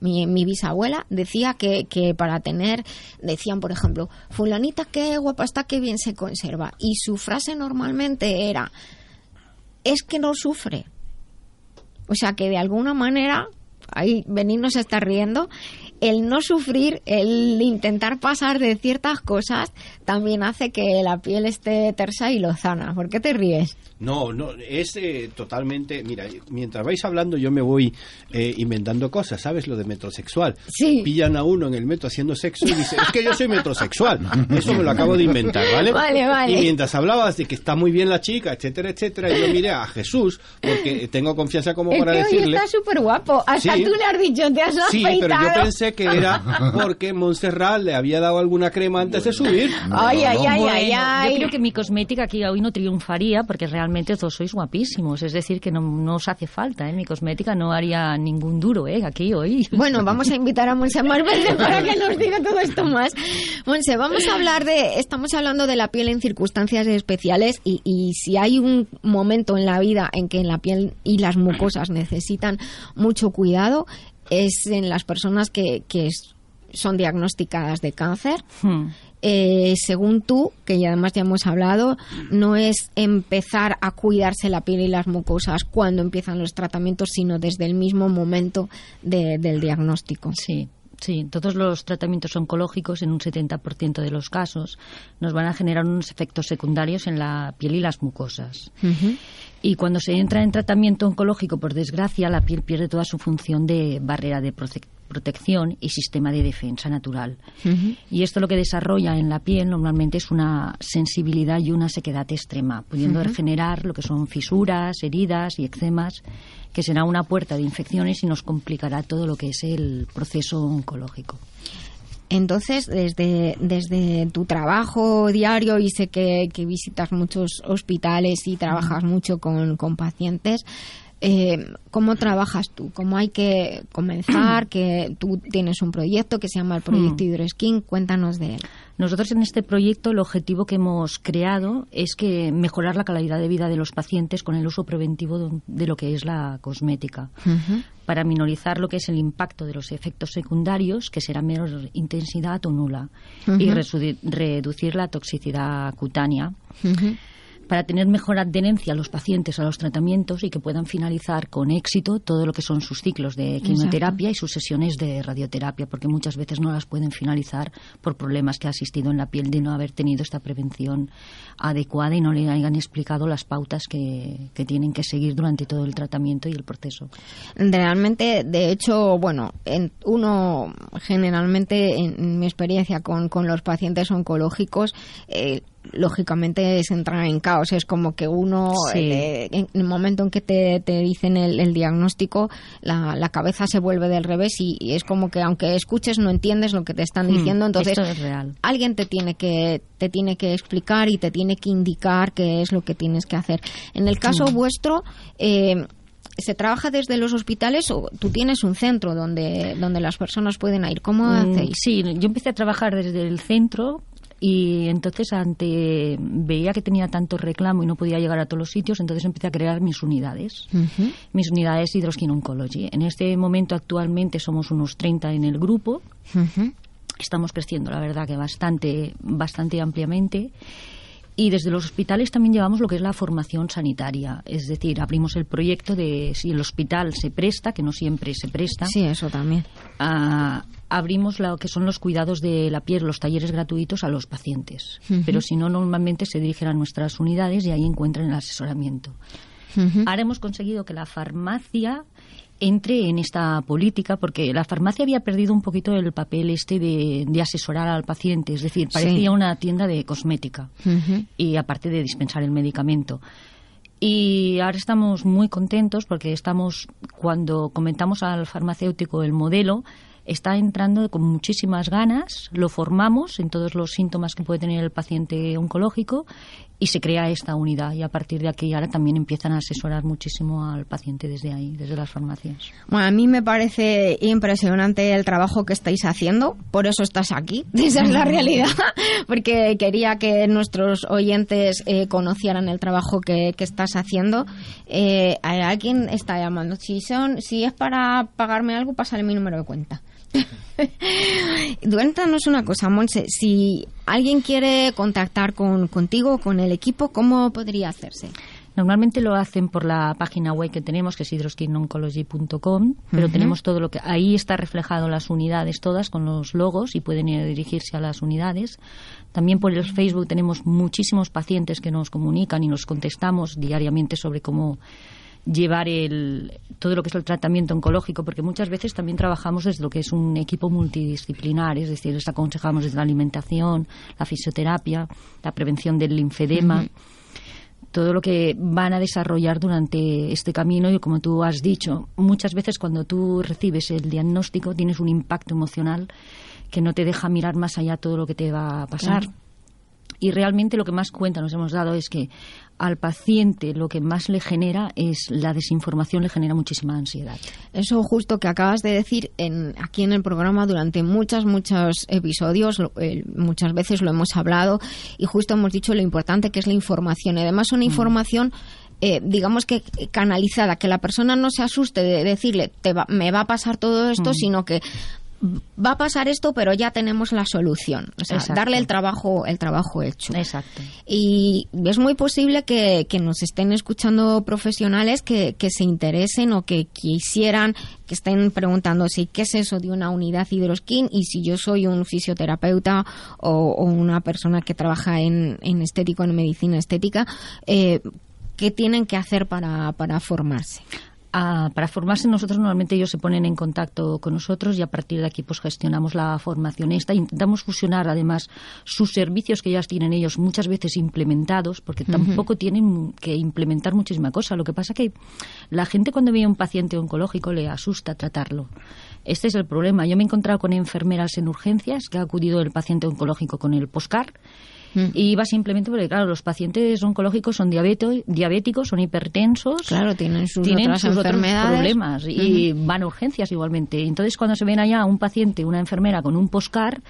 Mi, mi bisabuela decía que, que para tener, decían por ejemplo, fulanita qué guapa está, qué bien se conserva. Y su frase normalmente era, es que no sufre. O sea que de alguna manera, ahí venirnos está riendo, el no sufrir, el intentar pasar de ciertas cosas, también hace que la piel esté tersa y lozana. ¿Por qué te ríes? No, no, es eh, totalmente. Mira, mientras vais hablando, yo me voy eh, inventando cosas, ¿sabes? Lo de metrosexual. Sí. Pillan a uno en el metro haciendo sexo y dice, es que yo soy metrosexual. Eso me lo acabo de inventar, ¿vale? Vale, vale. Y mientras hablabas de que está muy bien la chica, etcétera, etcétera, yo miré a Jesús, porque tengo confianza como Es para que hoy decirle. está súper guapo. Hasta Sí. tú le has dicho, te has Sí, pero yo afeitado. Que era porque Montserrat le había dado alguna crema antes de subir. Ay, ay, ay, Bueno, ay, ay. Yo creo que mi cosmética aquí hoy no triunfaría porque realmente todos sois guapísimos. Es decir, que no, no os hace falta, ¿eh? Mi cosmética no haría ningún duro, ¿eh? Aquí hoy. Bueno, vamos a invitar a Monse veces para que nos diga todo esto más. Monse, vamos a hablar de, estamos hablando de la piel en circunstancias especiales y, y si hay un momento en la vida en que la piel y las mucosas necesitan mucho cuidado, es en las personas que, que son diagnosticadas de cáncer. Hmm. Eh, según tú, que ya además ya hemos hablado, no es empezar a cuidarse la piel y las mucosas cuando empiezan los tratamientos, sino desde el mismo momento de- del diagnóstico. Sí. Sí, todos los tratamientos oncológicos, en un 70% de los casos, nos van a generar unos efectos secundarios en la piel y las mucosas. Y cuando se entra en tratamiento oncológico, por desgracia, la piel pierde toda su función de barrera de prote- protección y sistema de defensa natural. Y esto lo que desarrolla en la piel normalmente es una sensibilidad y una sequedad extrema, pudiendo Ujú. generar lo que son fisuras, heridas y eczemas, que será una puerta de infecciones y nos complicará todo lo que es el proceso oncológico. Entonces, desde, desde tu trabajo diario, y sé que, que visitas muchos hospitales y trabajas mucho con, con pacientes, eh, ¿cómo trabajas tú? ¿Cómo hay que comenzar? que tú tienes un proyecto que se llama el Proyecto Mm. Hidroskin, cuéntanos de él. Nosotros en este proyecto el objetivo que hemos creado es que mejorar la calidad de vida de los pacientes con el uso preventivo de- lo que es la cosmética. para minorizar lo que es el impacto de los efectos secundarios, que será menor intensidad o nula, y reducir la toxicidad cutánea para tener mejor adherencia a los pacientes a los tratamientos y que puedan finalizar con éxito todo lo que son sus ciclos de quimioterapia y sus sesiones de radioterapia, porque muchas veces no las pueden finalizar por problemas que ha asistido en la piel de no haber tenido esta prevención adecuada y no le hayan explicado las pautas que, que tienen que seguir durante todo el tratamiento y el proceso. Realmente, de hecho, bueno, en- uno generalmente, en mi experiencia con, con los pacientes oncológicos, eh, lógicamente se entra en caos. Es como que uno, Sí. eh, en el momento en que te, te dicen el, el diagnóstico, la, la cabeza se vuelve del revés y, y es como que aunque escuches no entiendes lo que te están Hmm, diciendo. Entonces, es real. alguien te tiene que te tiene que explicar y te tiene que indicar qué es lo que tienes que hacer. En el caso Mm. vuestro, eh, ¿se trabaja desde los hospitales o tú tienes un centro donde, donde las personas pueden ir? ¿Cómo Mm, hacéis? Sí, yo empecé a trabajar desde el centro y entonces ante veía que tenía tanto reclamo y no podía llegar a todos los sitios, entonces empecé a crear mis unidades. Mis unidades Hydroskin Oncology. En este momento actualmente somos unos 30 en el grupo. Estamos creciendo, la verdad, que bastante, bastante ampliamente. Y desde los hospitales también llevamos lo que es la formación sanitaria. Es decir, abrimos el proyecto de si el hospital se presta, que no siempre se presta. Sí, eso también. Ah, abrimos lo que son los cuidados de la piel, los talleres gratuitos a los pacientes. Pero si no, normalmente se dirigen a nuestras unidades y ahí encuentran el asesoramiento. Ahora hemos conseguido que la farmacia entre en esta política porque la farmacia había perdido un poquito el papel este de, de asesorar al paciente, es decir, parecía Sí. una tienda de cosmética y aparte de dispensar el medicamento. Y ahora estamos muy contentos porque estamos, cuando comentamos al farmacéutico el modelo, está entrando con muchísimas ganas, lo formamos en todos los síntomas que puede tener el paciente oncológico y se crea esta unidad y a partir de aquí ahora también empiezan a asesorar muchísimo al paciente desde ahí, desde las farmacias. Bueno, a mí me parece impresionante el trabajo que estáis haciendo, por eso estás aquí, esa es la realidad, porque quería que nuestros oyentes eh, conocieran el trabajo que, que estás haciendo. Eh, alguien está llamando, si son, si es para pagarme algo, pásale mi número de cuenta. Cuéntanos una cosa, Monse, si alguien quiere contactar con, contigo, con el equipo, ¿cómo podría hacerse? Normalmente lo hacen por la página web que tenemos, que es hydroskinoncology.com, pero tenemos todo lo que ahí está reflejado las unidades todas con los logos y pueden ir a dirigirse a las unidades. También por el Facebook tenemos muchísimos pacientes que nos comunican y nos contestamos diariamente sobre cómo llevar el, todo lo que es el tratamiento oncológico, porque muchas veces también trabajamos desde lo que es un equipo multidisciplinar, es decir, les aconsejamos desde la alimentación, la fisioterapia, la prevención del linfedema todo lo que van a desarrollar durante este camino y como tú has dicho, muchas veces cuando tú recibes el diagnóstico tienes un impacto emocional que no te deja mirar más allá todo lo que te va a pasar. Claro. Y realmente lo que más cuenta nos hemos dado es que al paciente lo que más le genera es la desinformación, le genera muchísima ansiedad. Eso justo que acabas de decir en, aquí en el programa durante muchos, muchos episodios, lo- eh, muchas veces lo hemos hablado y justo hemos dicho lo importante que es la información. Además una información, eh, digamos que canalizada, que la persona no se asuste de decirle, te va- me va a pasar todo esto, Mm. sino que va a pasar esto, pero ya tenemos la solución. O sea, Exacto. darle el trabajo, el trabajo hecho. Exacto. Y es muy posible que, que nos estén escuchando profesionales que, que se interesen o que quisieran, que estén preguntándose qué es eso de una unidad hidroskin y si yo soy un fisioterapeuta o, o una persona que trabaja en, en estético, en medicina estética, eh, ¿qué tienen que hacer para, para formarse? Ah, para formarse nosotros normalmente ellos se ponen en contacto con nosotros y a partir de aquí pues gestionamos la formación esta. Intentamos fusionar además sus servicios que ya tienen ellos muchas veces implementados porque tampoco tienen que implementar muchísima cosa. Lo que pasa que la gente cuando ve a un paciente oncológico le asusta tratarlo. Este es el problema. Yo me he encontrado con enfermeras en urgencias que ha acudido el paciente oncológico con el poscar y va simplemente porque, claro, los pacientes oncológicos son diabeto- diabéticos, son hipertensos. Claro, tienen sus tienen otras sus otros enfermedades. problemas y van a urgencias igualmente. Entonces, cuando se ven allá un paciente, una enfermera con un poscar,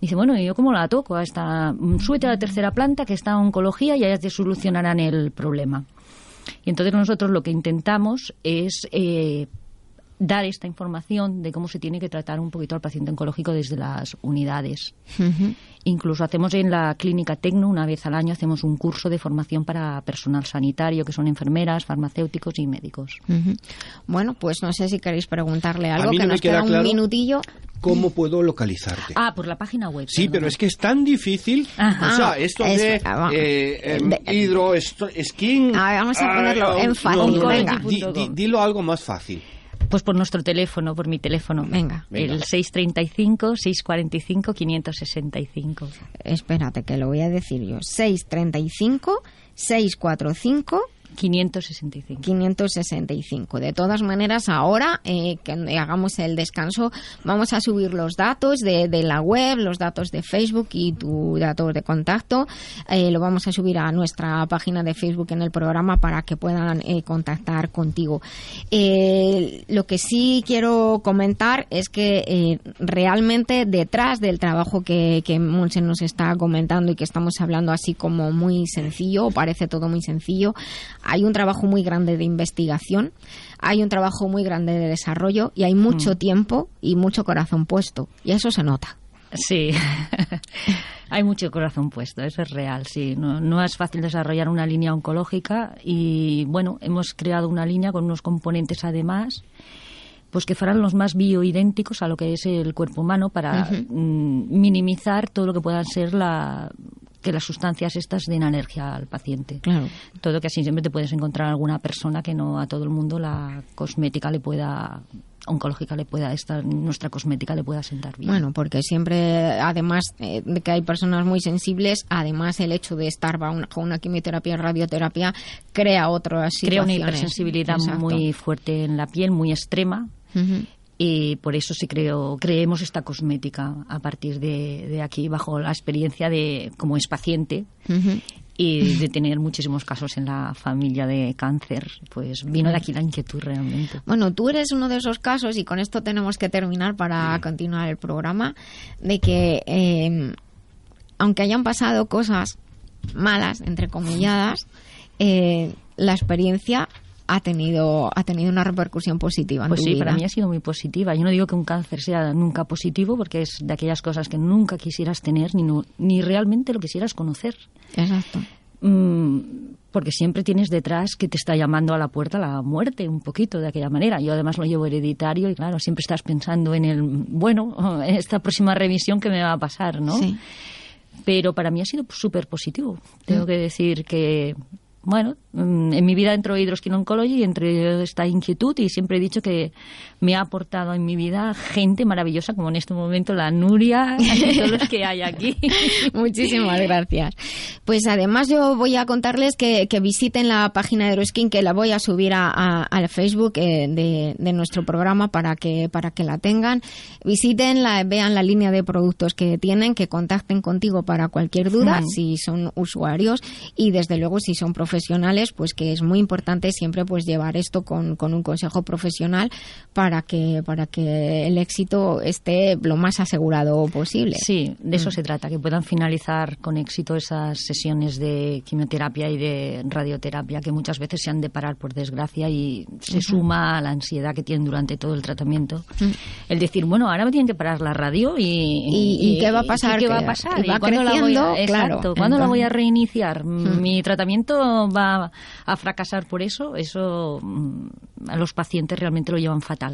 dice, bueno, ¿y yo cómo la toco? A esta, mm, súbete a la tercera planta que está oncología y allá te solucionarán el problema. Y entonces nosotros lo que intentamos es eh, dar esta información de cómo se tiene que tratar un poquito al paciente oncológico desde las unidades. Incluso hacemos en la clínica Tecno, una vez al año, hacemos un curso de formación para personal sanitario, que son enfermeras, farmacéuticos y médicos. Bueno, pues no sé si queréis preguntarle algo, mí que no nos queda queda un claro minutillo. ¿Cómo puedo localizarte? Ah, por la página web. Sí, pero es que es tan difícil. Ajá. O sea, esto Es- de ah, eh, em, hidro, esto- skin. A ver, vamos a ponerlo ah, en no, fácil, no, venga. di- di- dilo algo más fácil. Pues por nuestro teléfono, por mi teléfono. Venga. El 635-645-565. Espérate, que lo voy a decir yo. 635 645 565. 565. De todas maneras, ahora eh, que hagamos el descanso, vamos a subir los datos de, de la web, los datos de Facebook y tu datos de contacto. Eh, lo vamos a subir a nuestra página de Facebook en el programa para que puedan eh, contactar contigo. Eh, lo que sí quiero comentar es que eh, realmente detrás del trabajo que, que Monse nos está comentando y que estamos hablando así como muy sencillo, parece todo muy sencillo, hay un trabajo muy grande de investigación, hay un trabajo muy grande de desarrollo y hay mucho Mm. tiempo y mucho corazón puesto. Y eso se nota. Sí, hay mucho corazón puesto, eso es real, sí. No, no es fácil desarrollar una línea oncológica y, bueno, hemos creado una línea con unos componentes además pues que fueran los más bioidénticos a lo que es el cuerpo humano para mm, minimizar todo lo que puedan ser la que las sustancias estas den alergia al paciente. Claro. Todo que así siempre te puedes encontrar alguna persona que no a todo el mundo la cosmética le pueda oncológica le pueda esta nuestra cosmética le pueda sentar bien. Bueno, porque siempre, además eh, de que hay personas muy sensibles, además el hecho de estar bajo una quimioterapia, radioterapia, crea otras crea una situaciones. hipersensibilidad Exacto. muy fuerte en la piel, muy extrema. Y por eso sí creo, creemos esta cosmética a partir de, de aquí, bajo la experiencia de como es paciente. Y de tener muchísimos casos en la familia de cáncer, pues vino de aquí la inquietud realmente. Bueno, tú eres uno de esos casos y con esto tenemos que terminar para continuar el programa de que eh, aunque hayan pasado cosas malas, entre comilladas, eh, la experiencia ha tenido ha tenido una repercusión positiva en Pues tu sí, vida. para mí ha sido muy positiva. Yo no digo que un cáncer sea nunca positivo, porque es de aquellas cosas que nunca quisieras tener ni, no- ni realmente lo quisieras conocer. Exacto. Mm, porque siempre tienes detrás que te está llamando a la puerta la muerte, un poquito de aquella manera. Yo además lo llevo hereditario y claro, siempre estás pensando en el, bueno, en esta próxima revisión que me va a pasar, ¿no? Sí. Pero para mí ha sido súper positivo. Tengo Mm. que decir que, bueno, mm, en mi vida entró Hydroskin Oncology, entre esta inquietud y siempre he dicho que me ha aportado en mi vida gente maravillosa, como en este momento la Nuria y todos los que hay aquí. Muchísimas gracias. Pues además yo voy a contarles que, que visiten la página de Euroskin, que la voy a subir a, a- al Facebook eh, de, de nuestro programa para que, para que la tengan. Visítenla, vean la línea de productos que tienen, que contacten contigo para cualquier duda, Mm. si son usuarios y desde luego si son profesionales, pues que es muy importante siempre pues llevar esto con, con un consejo profesional para que, para que el éxito esté lo más asegurado posible. Sí, de eso Mm. se trata, que puedan finalizar con éxito esas sesiones de quimioterapia y de radioterapia que muchas veces se han de parar por desgracia y se suma a la ansiedad que tienen durante todo el tratamiento. Mm. El decir, bueno, ahora me tienen que parar la radio y... ¿Y- y qué va a pasar? ¿Qué va a pasar? y va cuándo la voy a, claro. exacto, ¿cuándo la voy a reiniciar? Mm. ¿Mi tratamiento va a fracasar por eso? Eso a los pacientes realmente lo llevan fatal.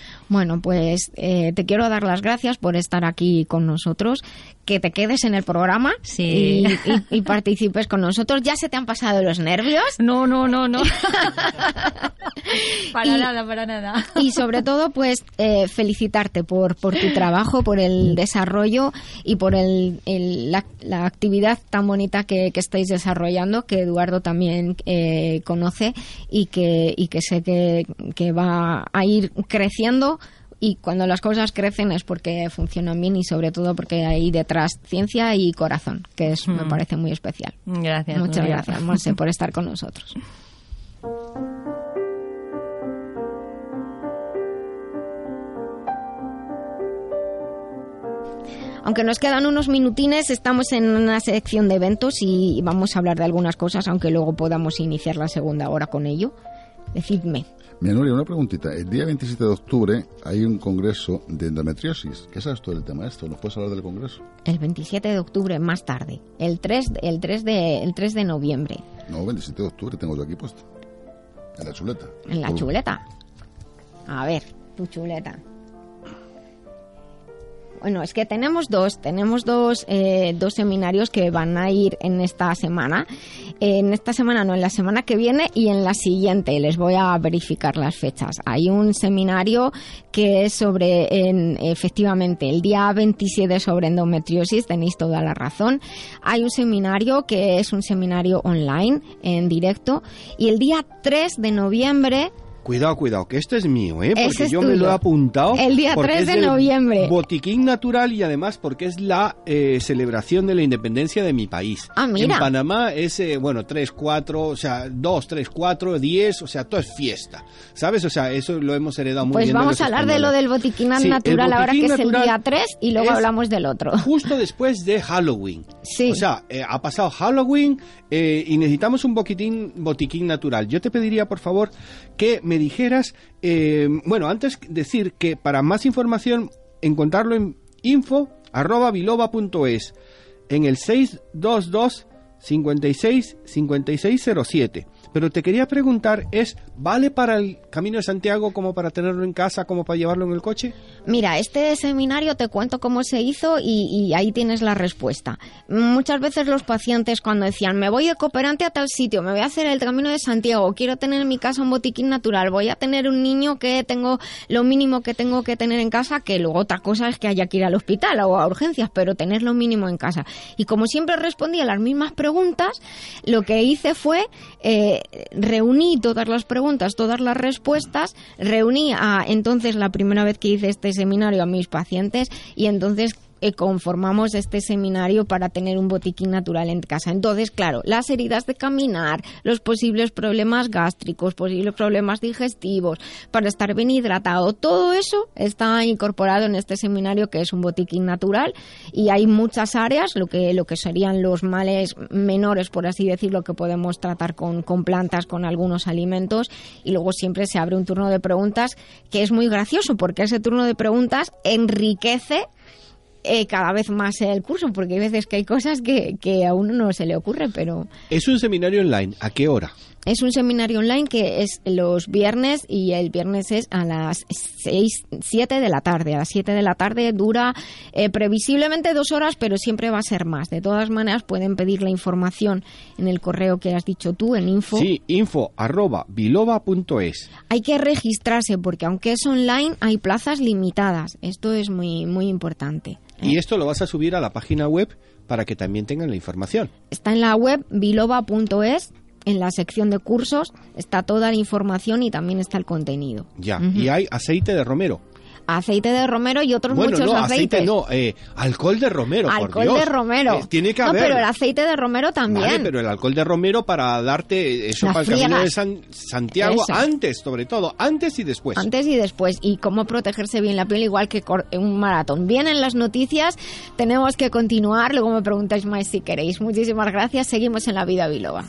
Bueno, pues eh, te quiero dar las gracias por estar aquí con nosotros, que te quedes en el programa Sí. y, y- y participes con nosotros. ¿Ya se te han pasado los nervios? No, no, no, no. para Y- nada, para nada. Y sobre todo, pues eh, felicitarte por, por tu trabajo, por el desarrollo y por el, el- la, la actividad tan bonita que, que estáis desarrollando, que Eduardo también eh, conoce y que, y que sé que, que va a ir creciendo. Y cuando las cosas crecen es porque funcionan bien y sobre todo porque hay detrás ciencia y corazón, que es, me Mm. parece muy especial. Gracias. Muchas gracias, Monse, por estar con nosotros. Aunque nos quedan unos minutines, estamos en una sección de eventos y vamos a hablar de algunas cosas, aunque luego podamos iniciar la segunda hora con ello. Decidme. Mira, Nuria, una preguntita. El día 27 de octubre hay un congreso de endometriosis. ¿Qué sabes tú del tema esto? ¿Nos puedes hablar del congreso? El 27 de octubre, más tarde. El 3, el 3, de, el 3 de noviembre. No, 27 de octubre tengo yo aquí puesto. En la chuleta. En la Por- chuleta. A ver, tu chuleta. Bueno, es que tenemos dos, tenemos dos, eh, dos seminarios que van a ir en esta semana. En esta semana no, en la semana que viene y en la siguiente. Les voy a verificar las fechas. Hay un seminario que es sobre, en- efectivamente, el día 27 sobre endometriosis, tenéis toda la razón. Hay un seminario que es un seminario online, en directo. Y el día 3 de noviembre Cuidado, cuidado, que este es mío, ¿eh? Porque Ese yo me lo he apuntado. El día porque 3 es de noviembre. Botiquín natural y además porque es la eh, celebración de la independencia de mi país. Ah, mira. En Panamá es, eh, bueno, 3, 4, o sea, 2, 3, 4, 10, o sea, todo es fiesta. ¿Sabes? O sea, eso lo hemos heredado muy Pues bien. de vamos los a hablar de lo del botiquín Sí, natural ahora que botiquín es el día 3 y luego hablamos del otro. Justo después de Halloween. Sí. O sea, eh, ha pasado Halloween y necesitamos un boquitín, botiquín natural. Yo te pediría, por favor, que me dijeras, eh, bueno, antes decir que para más información encontrarlo en info arroba biloba.es en el 622 56 5607. Pero te quería preguntar, ¿es vale para el Camino de Santiago como para tenerlo en casa, como para llevarlo en el coche? Mira, este seminario te cuento cómo se hizo y, ahí tienes la respuesta. Muchas veces los pacientes cuando decían, me voy de cooperante a tal sitio, me voy a hacer el camino de Santiago, quiero tener en mi casa un botiquín natural, voy a tener un niño que tengo lo mínimo que tengo que tener en casa, que luego otra cosa es que haya que ir al hospital o a urgencias, pero tener lo mínimo en casa. Y como siempre respondía las mismas preguntas, lo que hice fue eh, reuní todas las preguntas, todas las respuestas, reuní a entonces la primera vez que hice este seminario a mis pacientes y entonces eh, conformamos este seminario para tener un botiquín natural en casa. Entonces, claro, las heridas de caminar, los posibles problemas gástricos, posibles problemas digestivos, para estar bien hidratado, todo eso está incorporado en este seminario que es un botiquín natural y hay muchas áreas, lo que, lo que serían los males menores, por así decirlo, que podemos tratar con, con plantas, con algunos alimentos y luego siempre se abre un turno de preguntas que es muy gracioso porque ese turno de preguntas enriquece eh, cada vez más el curso, porque hay veces que hay cosas que, que a uno no se le ocurre, pero Es un seminario online. ¿A qué hora? es un seminario online que es los viernes y el viernes es a las 6, 7 de la tarde. A las 7 de la tarde dura eh, previsiblemente dos horas, pero siempre va a ser más. De todas maneras, pueden pedir la información en el correo que has dicho tú, en info. Sí, info arroba biloba.es. Hay que registrarse porque aunque es online hay plazas limitadas. Esto es muy muy importante. Y esto lo vas a subir a la página web para que también tengan la información. Está en la web biloba.es, en la sección de cursos está toda la información y también está el contenido. Ya. Y hay aceite de romero. Aceite de romero y otros bueno, muchos no, aceites. aceite no, eh, alcohol de romero. por alcohol Dios. de romero. Eh, tiene que no, haber. pero el aceite de romero también. Vale, pero el alcohol de romero para darte eso Las para el camino de. San- Santiago, Eso. antes, sobre todo, antes y después. Antes y después. Y cómo protegerse bien la piel, igual que un maratón. Bien en las noticias, tenemos que continuar. Luego me preguntáis más si queréis. Muchísimas gracias. Seguimos en la vida biloba.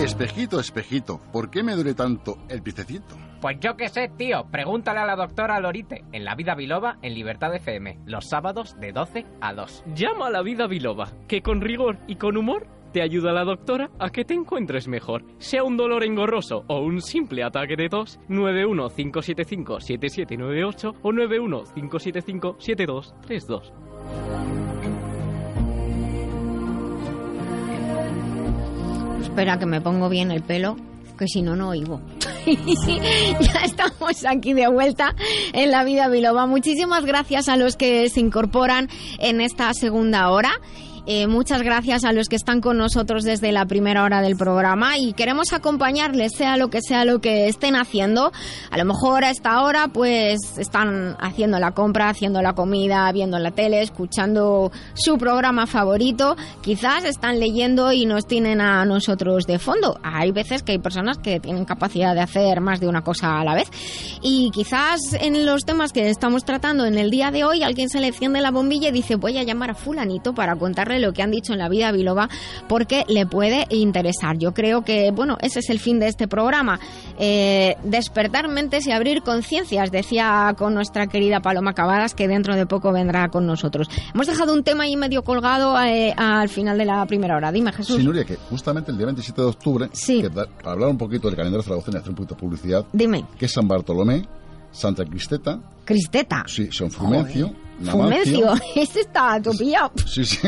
Espejito, espejito, ¿por qué me duele tanto el piececito? Pues yo qué sé, tío. Pregúntale a la doctora Lorite en La Vida Biloba en Libertad FM, los sábados de 12 a 2. Llama a la vida biloba, que con rigor y con humor te ayuda la doctora a que te encuentres mejor. Sea un dolor engorroso o un simple ataque de tos, 915757798 o 915757232. Espera que me pongo bien el pelo, que si no, no oigo. ya estamos aquí de vuelta en la vida biloba. Muchísimas gracias a los que se incorporan en esta segunda hora. Eh, muchas gracias a los que están con nosotros desde la primera hora del programa y queremos acompañarles, sea lo que sea lo que estén haciendo. A lo mejor a esta hora pues están haciendo la compra, haciendo la comida, viendo la tele, escuchando su programa favorito. Quizás están leyendo y nos tienen a nosotros de fondo. Hay veces que hay personas que tienen capacidad de hacer más de una cosa a la vez. Y quizás en los temas que estamos tratando en el día de hoy alguien se le enciende la bombilla y dice voy a llamar a fulanito para lo que han dicho en la vida biloba porque le puede interesar. Yo creo que, bueno, ese es el fin de este programa. Eh, despertar mentes y abrir conciencias, decía con nuestra querida Paloma Cavadas, que dentro de poco vendrá con nosotros. Hemos dejado un tema ahí medio colgado eh, al final de la primera hora. Dime, Jesús. Sí, Nuria, que justamente el día 27 de octubre, que da- para hablar un poquito del calendario Zaragoza y hacer un poquito de publicidad, Dime, que es San Bartolomé, Santa Cristeta, Cristeta. sí, San Frumencio, Fumencio, este está topillado. sí, sí,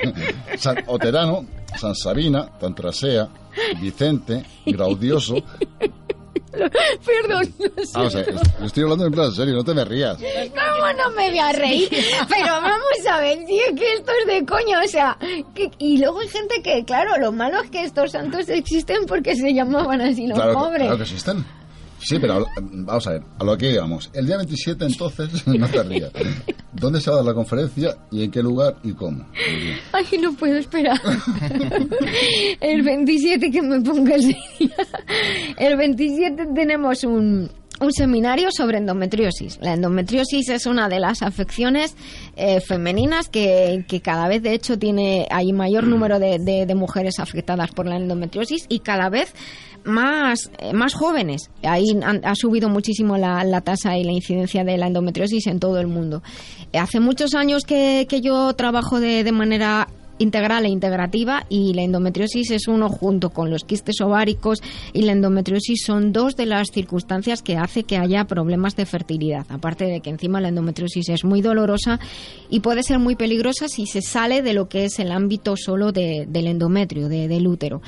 San Oterano, San Sabina, Tantrasea, Vicente, Graudioso. Perdón. Ah, o sea, es- estoy hablando en plan serio, no te me rías. ¿Cómo no me voy a reír? Pero vamos a ver, tío, que esto es de coño, o sea, que- y luego hay gente que, claro, lo malo es que estos santos existen porque se llamaban así los Claro, que- pobres. claro que existen. Sí, pero habla- vamos a ver, a lo que íbamos. El día 27, entonces, no te. ¿Dónde se va a dar la conferencia y en qué lugar y cómo? Ay, no puedo esperar. el 27 que me ponga el día. El 27 tenemos un, un seminario sobre endometriosis. La endometriosis es una de las afecciones eh, femeninas que, que cada vez, de hecho, tiene hay mayor número de- de mujeres afectadas por la endometriosis y cada vez más, eh, más jóvenes. Ahí han- ha subido muchísimo la, la tasa y la incidencia de la endometriosis en todo el mundo. Hace muchos años que, que yo trabajo de, de manera integral e integrativa y la endometriosis es uno junto con los quistes ováricos y la endometriosis son dos de las circunstancias que hace que haya problemas de fertilidad. Aparte de que encima la endometriosis es muy dolorosa y puede ser muy peligrosa si se sale de lo que es el ámbito solo de- del endometrio, de- del útero.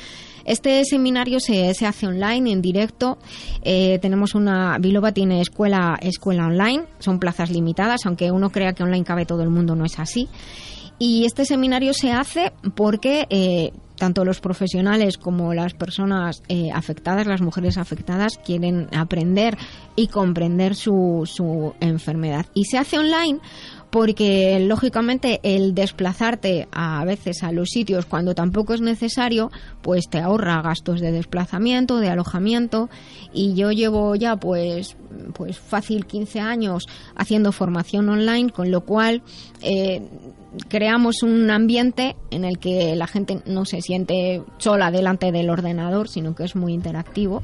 Este seminario se, hace online, en directo. Eh, tenemos una. Biloba tiene escuela, escuela online. Son plazas limitadas, aunque uno crea que online cabe todo el mundo, no es así. Y este seminario se hace porque eh, tanto los profesionales como las personas eh, afectadas, las mujeres afectadas, quieren aprender y comprender su, su enfermedad. Y se hace online porque lógicamente el desplazarte a veces a los sitios cuando tampoco es necesario, pues te ahorra gastos de desplazamiento, de alojamiento y yo llevo ya pues pues fácil 15 años haciendo formación online, con lo cual eh, creamos un ambiente en el que la gente no se siente sola delante del ordenador, sino que es muy interactivo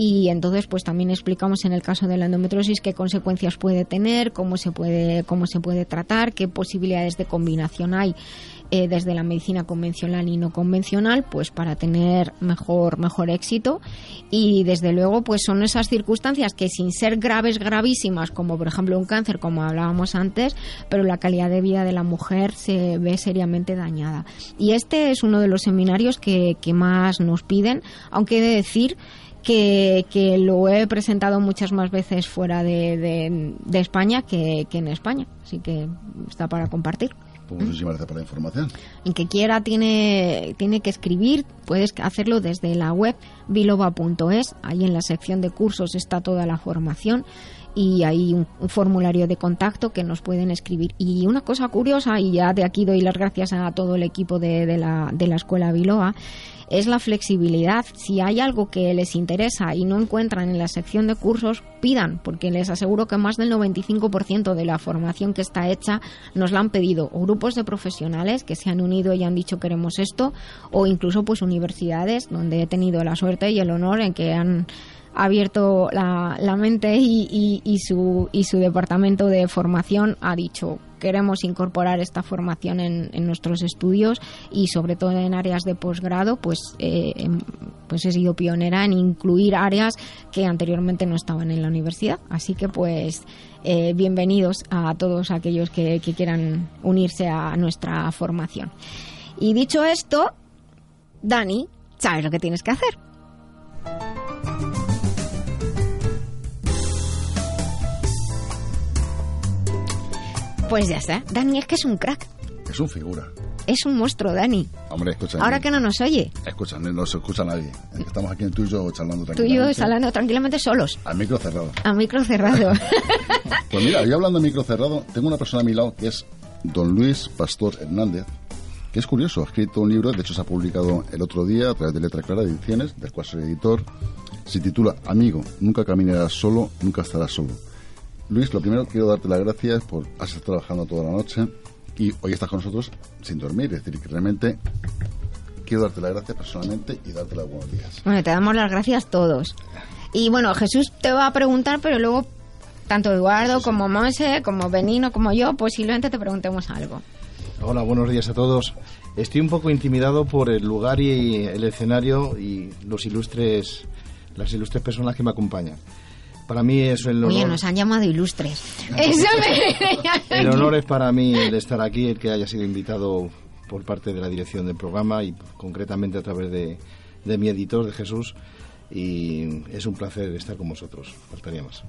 y entonces pues también explicamos en el caso de la endometriosis qué consecuencias puede tener, cómo se puede cómo se puede tratar, qué posibilidades de combinación hay eh, desde la medicina convencional y no convencional, pues para tener mejor mejor éxito. Y desde luego pues son esas circunstancias que sin ser graves gravísimas como por ejemplo un cáncer como hablábamos antes, pero la calidad de vida de la mujer se ve seriamente dañada. Y este es uno de los seminarios que, que más nos piden, aunque he de decir que, que lo he presentado muchas más veces fuera de, de- de España que, que en España. Así que está para compartir. Pues muchísimas gracias por la información. El que quiera tiene, tiene que escribir, puedes hacerlo desde la web biloba.es. Ahí en la sección de cursos está toda la formación y hay un, un formulario de contacto que nos pueden escribir. Y una cosa curiosa, y ya de aquí doy las gracias a todo el equipo de, de la, de la Escuela Biloba, es la flexibilidad. Si hay algo que les interesa y no encuentran en la sección de cursos, pidan, porque les aseguro que más del 95% de la formación que está hecha nos la han pedido o grupos de profesionales que se han unido y han dicho queremos esto, o incluso pues universidades donde he tenido la suerte y el honor en que han abierto la, la mente y, y- su, y su departamento de formación ha dicho queremos incorporar esta formación en, en nuestros estudios y sobre todo en áreas de posgrado pues eh, em- pues he sido pionera en incluir áreas que anteriormente no estaban en la universidad así que pues eh, bienvenidos a todos aquellos que, que quieran unirse a nuestra formación. Y dicho esto Dani sabes lo que tienes que hacer Pues ya está. Dani es que es un crack. Es un figura. Es un monstruo, Dani. Hombre, escucha. Ahora que no nos oye. Escucha, no se escucha nadie. Estamos aquí en tú y yo charlando Tú y yo tranquilamente. hablando tranquilamente solos. Al micro cerrado. A micro cerrado. Pues mira, yo hablando de micro cerrado, tengo una persona a mi lado que es don Luis Pastor Hernández, que es curioso, ha escrito un libro, de hecho se ha publicado el otro día a través de Letra Clara Ediciones, del cual soy editor, se titula Amigo, nunca caminarás solo, nunca estarás solo. Luis, lo primero quiero darte las gracias por has estado trabajando toda la noche y hoy estás con nosotros sin dormir, es decir, que realmente quiero darte las gracias personalmente y darte las buenos días. bueno, te damos las gracias todos. Y bueno, Jesús te va a preguntar, pero luego tanto Eduardo como Monse, como Benino, como yo, posiblemente te preguntemos algo. Hola, buenos días a todos. Estoy un poco intimidado por el lugar y el escenario y los ilustres, las ilustres personas que me acompañan. Para mí es el Oye, honor, nos han llamado ilustres. Eso me... el honor es para mí el estar aquí, el que haya sido invitado por parte de la dirección del programa y concretamente a través de, de mi editor, de Jesús. Y es un placer estar con vosotros. Faltaría más.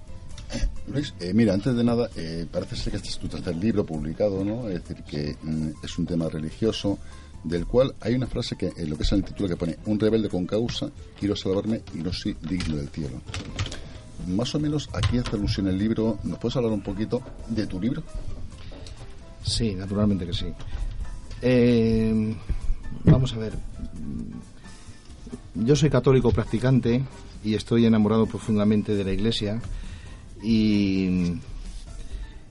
Luis, eh, mira, antes de nada, eh, parece ser que este es tu tercer libro publicado, ¿no? Es decir, que mm, es un tema religioso, del cual hay una frase que en lo que es en el título que pone, un rebelde con causa, quiero salvarme y no soy digno del cielo. Más o menos aquí hace alusión el libro, ¿nos puedes hablar un poquito de tu libro? Sí, naturalmente que sí. Eh, vamos a ver. Yo soy católico practicante y estoy enamorado profundamente de la Iglesia y,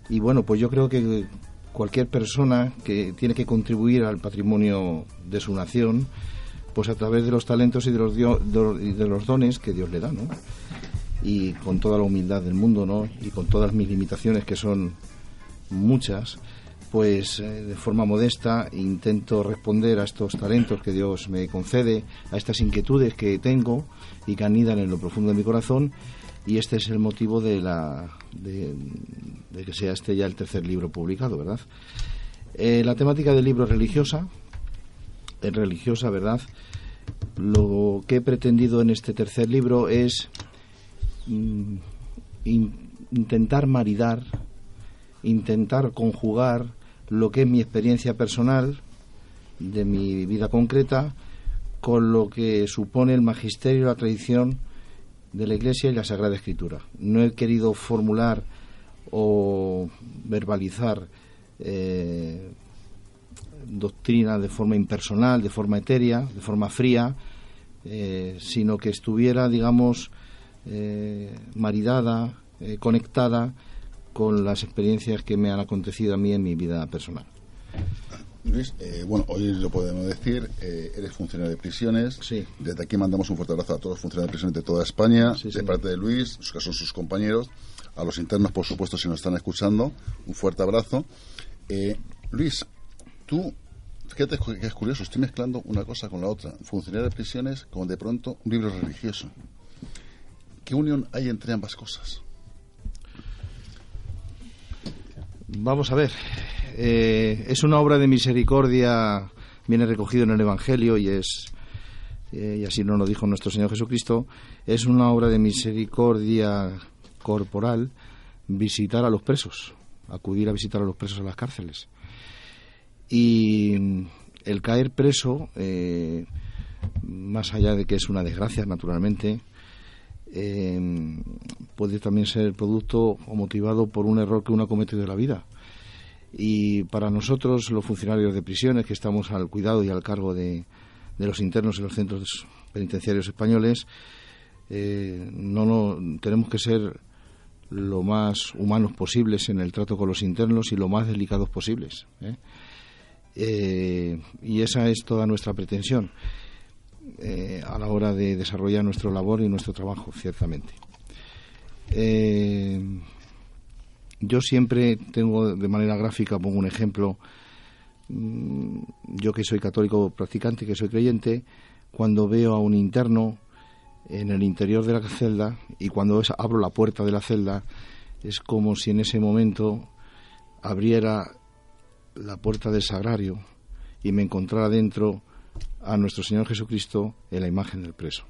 y bueno, pues yo creo que cualquier persona que tiene que contribuir al patrimonio de su nación, pues a través de los talentos y de los, dio- de los dones que Dios le da, ¿no? Y con toda la humildad del mundo, ¿no? Y con todas mis limitaciones, que son muchas, pues eh, de forma modesta intento responder a estos talentos que Dios me concede, a estas inquietudes que tengo y que anidan en lo profundo de mi corazón. Y este es el motivo de, la, de, que sea este ya el tercer libro publicado, ¿verdad? Eh, la temática del libro es religiosa, es religiosa, ¿verdad? Lo que he pretendido en este tercer libro es in- intentar maridar, intentar conjugar lo que es mi experiencia personal de mi vida concreta con lo que supone el magisterio la tradición de la Iglesia y la Sagrada Escritura. No he querido formular o verbalizar eh, doctrina de forma impersonal, de forma etérea, de forma fría, eh, sino que estuviera, digamos, eh, maridada, eh, conectada con las experiencias que me han acontecido a mí en mi vida personal. Luis, eh, bueno, hoy lo podemos decir, eh, eres funcionario de prisiones. Sí. Desde aquí mandamos un fuerte abrazo a todos los funcionarios de prisiones de toda España, Sí, de señor. parte de Luis, que son sus compañeros, a los internos, por supuesto, si nos están escuchando, un fuerte abrazo. Eh, Luis, tú, fíjate que es curioso, estoy mezclando una cosa con la otra. Funcionario de prisiones con de pronto un libro religioso. ¿Qué unión hay entre ambas cosas? Vamos a ver. Eh, es una obra de misericordia, viene recogido en el Evangelio y es, eh, y así nos lo dijo nuestro Señor Jesucristo, es una obra de misericordia corporal visitar a los presos, acudir a visitar a los presos a las cárceles. Y el caer preso, eh, más allá de que es una desgracia, naturalmente, eh, puede también ser producto o motivado por un error que uno ha cometido en la vida. Y para nosotros, los funcionarios de prisiones, que estamos al cuidado y al cargo de, de los internos en los centros penitenciarios españoles, eh, no, no tenemos que ser lo más humanos posibles en el trato con los internos y lo más delicados posibles. ¿eh? Eh, y esa es toda nuestra pretensión eh, a la hora de desarrollar nuestro labor y nuestro trabajo, ciertamente. Eh, yo siempre tengo de manera gráfica, pongo un ejemplo, mm, yo que soy católico practicante, que soy creyente, cuando veo a un interno en el interior de la celda y cuando es- abro la puerta de la celda, es como si en ese momento abriera la puerta del sagrario y me encontrara dentro a nuestro Señor Jesucristo en la imagen del preso.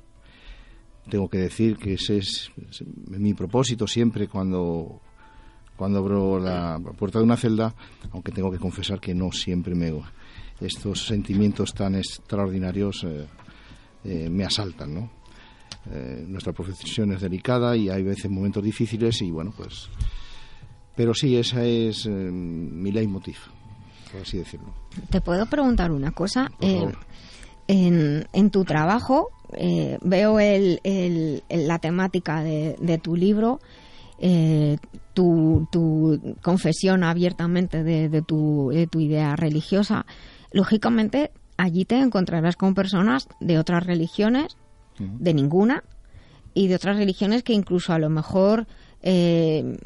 Tengo que decir que ese es, mi propósito siempre cuando, cuando abro la puerta de una celda, aunque tengo que confesar que no siempre me estos sentimientos tan extraordinarios eh, eh, me asaltan, ¿no? Eh, nuestra profesión es delicada y hay veces momentos difíciles y bueno, pues... Pero sí, esa es mi leitmotiv, por así decirlo. Te puedo preguntar una cosa. Eh, en, en tu trabajo eh, veo el, el- la temática de, de tu libro, eh, tu, tu confesión abiertamente de, de tu, de tu idea religiosa. Lógicamente, allí te encontrarás con personas de otras religiones, de ninguna, y de otras religiones que incluso a lo mejor... eh,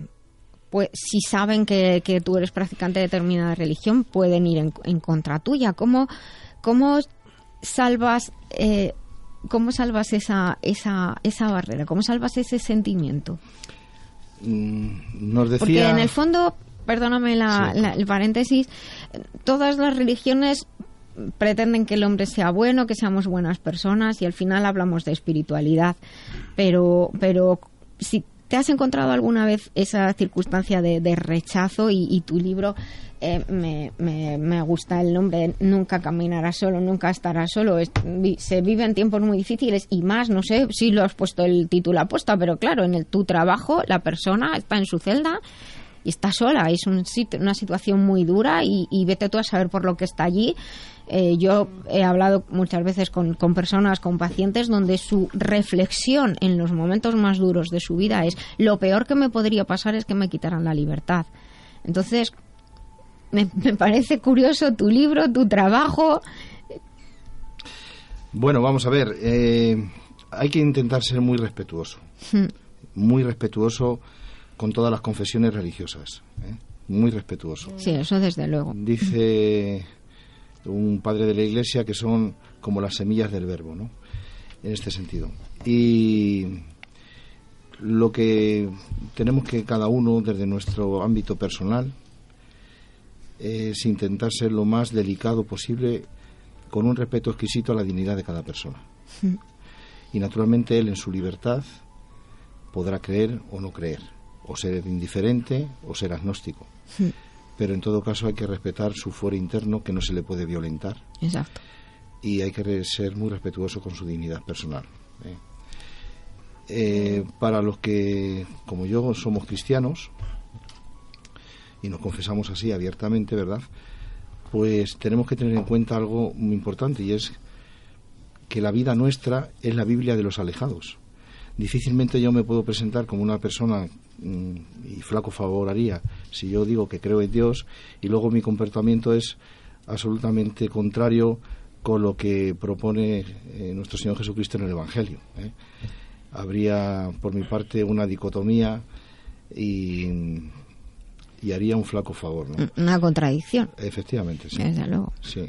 pues si saben que, que tú eres practicante de determinada religión, pueden ir en, en contra tuya. ¿Cómo, cómo salvas, eh, cómo salvas esa, esa, esa barrera? ¿Cómo salvas ese sentimiento? Mm, Nos Porque decía... en el fondo, perdóname la- Sí. la- el paréntesis, todas las religiones pretenden que el hombre sea bueno, que seamos buenas personas y al final hablamos de espiritualidad. Pero, pero si te has encontrado alguna vez esa circunstancia de, de rechazo y, y tu libro, eh, me, me, me gusta el nombre, Nunca caminarás solo, nunca estarás solo. Es- vi- se viven tiempos muy difíciles y más, no sé si lo has puesto el título apuesta, pero claro, en el, tu trabajo la persona está en su celda y está sola. Es un una situación muy dura y, y vete tú a saber por lo que está allí. Eh, yo he hablado muchas veces con, con personas, con pacientes, donde su reflexión en los momentos más duros de su vida es lo peor que me podría pasar es que me quitaran la libertad. Entonces, me, me parece curioso tu libro, tu trabajo. Bueno, vamos a ver. eh, hay que intentar ser muy respetuoso. Hmm. Muy respetuoso con todas las confesiones religiosas. ¿eh? Muy respetuoso. Sí, eso desde luego. Dice un padre de la iglesia que son como las semillas del verbo, ¿no? En este sentido. Y lo que tenemos que cada uno, desde nuestro ámbito personal, es intentar ser lo más delicado posible con un respeto exquisito a la dignidad de cada persona. Hmm. Y naturalmente él en su libertad podrá creer o no creer, o ser indiferente o ser agnóstico. Pero en todo caso hay que respetar su fuero interno que no se le puede violentar. Exacto. y hay que ser muy respetuoso con su dignidad personal. ¿eh? Eh, para los que, como yo, somos cristianos y nos confesamos así abiertamente, ¿verdad? Pues tenemos que tener en cuenta algo muy importante y es que la vida nuestra es la Biblia de los alejados. Difícilmente yo me puedo presentar como una persona mm, y flaco favor haría si yo digo que creo en Dios y luego mi comportamiento es absolutamente contrario con lo que propone eh, nuestro Señor Jesucristo en el Evangelio. ¿eh? Habría por mi parte una dicotomía y, y haría un flaco favor. ¿no? Una contradicción, Efectivamente, sí. desde luego. Sí.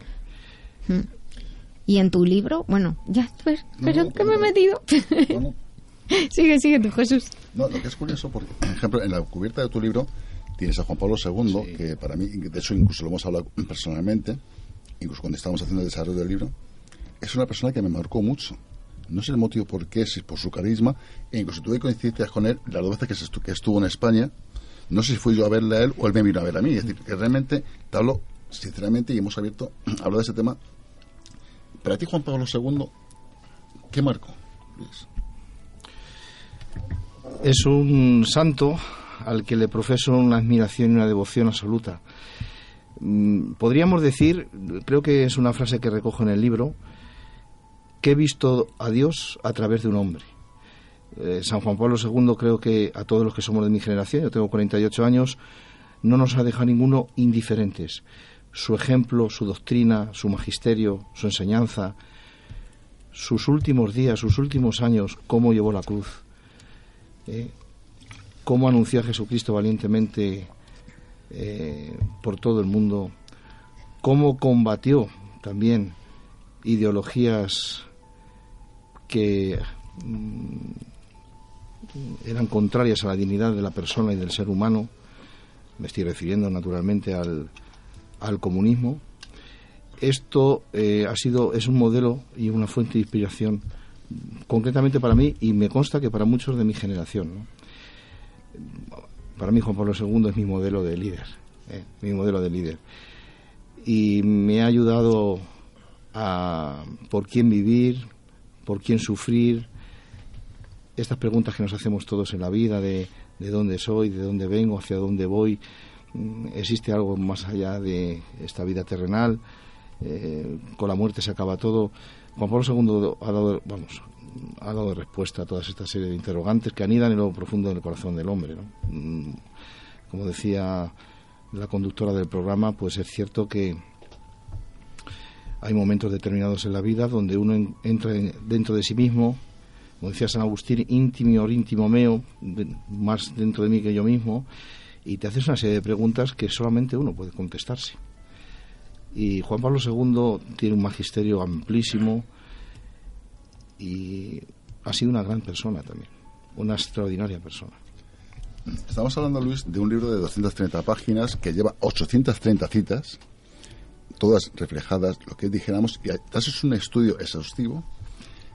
Mm. Y en tu libro, bueno, ya, pues, pero ¿qué me he metido? sigue, sigue tú, Jesús. No, lo que es curioso, porque, por ejemplo, en la cubierta de tu libro tienes a Juan Pablo II, que para mí, de hecho, incluso lo hemos hablado personalmente, incluso cuando estábamos haciendo el desarrollo del libro, es una persona que me marcó mucho. No sé el motivo por qué, si por su carisma, e incluso tuve coincidencias con él las dos veces que, estu- que estuvo en España. No sé si fui yo a verle a él o él me vino a ver a mí. Es decir, que realmente te hablo sinceramente y hemos abierto, hablo de ese tema. Para ti, Juan Pablo II, ¿qué marcó? Luis? Es un santo al que le profeso una admiración y una devoción absoluta. Mm, Podríamos decir, creo que es una frase que recojo en el libro, que he visto a Dios a través de un hombre. Eh, San Juan Pablo II creo que a todos los que somos de mi generación, yo tengo 48 años, no nos ha dejado ninguno indiferentes. Su ejemplo, su doctrina, su magisterio, su enseñanza, sus últimos días, sus últimos años, cómo llevó la cruz, eh, cómo anunció a Jesucristo valientemente eh, por todo el mundo, cómo combatió también ideologías que mm, eran contrarias a la dignidad de la persona y del ser humano. Me estoy refiriendo naturalmente al, al comunismo. Esto eh, ha sido es un modelo y una fuente de inspiración concretamente para mí y me consta que para muchos de mi generación. Para mí Juan Pablo II es mi modelo de líder, ¿eh? mi modelo de líder. Y me ha ayudado a por quién vivir, por quién sufrir, estas preguntas que nos hacemos todos en la vida de, de dónde soy, de dónde vengo, hacia dónde voy, mm, existe algo más allá de esta vida terrenal, Eh, con la muerte se acaba todo. Juan Pablo II ha dado, vamos, ha dado respuesta a toda esta serie de interrogantes que anidan en lo profundo del corazón del hombre. ¿no? Mm, Como decía la conductora del programa, pues es cierto que hay momentos determinados en la vida donde uno en- entra en- dentro de sí mismo, como decía San Agustín, íntimo íntimo meo, más dentro de mí que yo mismo, y te haces una serie de preguntas que solamente uno puede contestarse. Y Juan Pablo II tiene un magisterio amplísimo y ha sido una gran persona también, una extraordinaria persona. Estamos hablando, Luis, de un libro de 230 páginas que lleva 830 citas, todas reflejadas, lo que es, dijéramos, y haces un estudio exhaustivo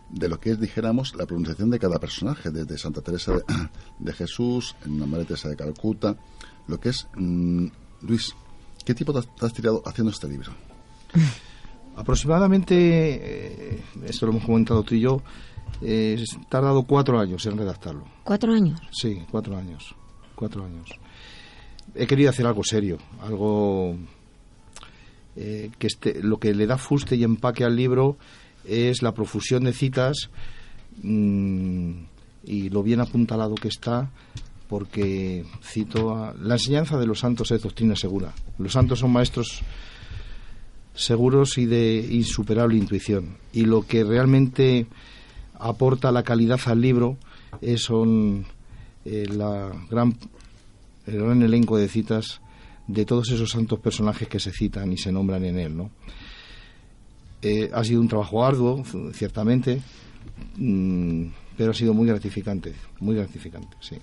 de lo que es, dijéramos, la pronunciación de cada personaje, desde Santa Teresa de, de Jesús, en María Teresa de Calcuta, lo que es, mm, Luis, ¿qué has, te has tirado haciendo este libro? Aproximadamente, eh, esto lo hemos comentado tú y yo, eh, es tardado cuatro años en redactarlo. Cuatro años. Sí, cuatro años. Cuatro años. He querido hacer algo serio, algo eh, que esté, lo que le da fuste y empaque al libro es la profusión de citas mm, y lo bien apuntalado que está, porque cito a, la enseñanza de los santos es doctrina segura. Los santos son maestros seguros y de insuperable intuición. Y lo que realmente aporta la calidad al libro es, son eh, la gran, el gran elenco de citas de todos esos santos personajes que se citan y se nombran en él. ¿no? Eh, ha sido un trabajo arduo, ciertamente, mm, pero ha sido muy gratificante, muy gratificante, sí.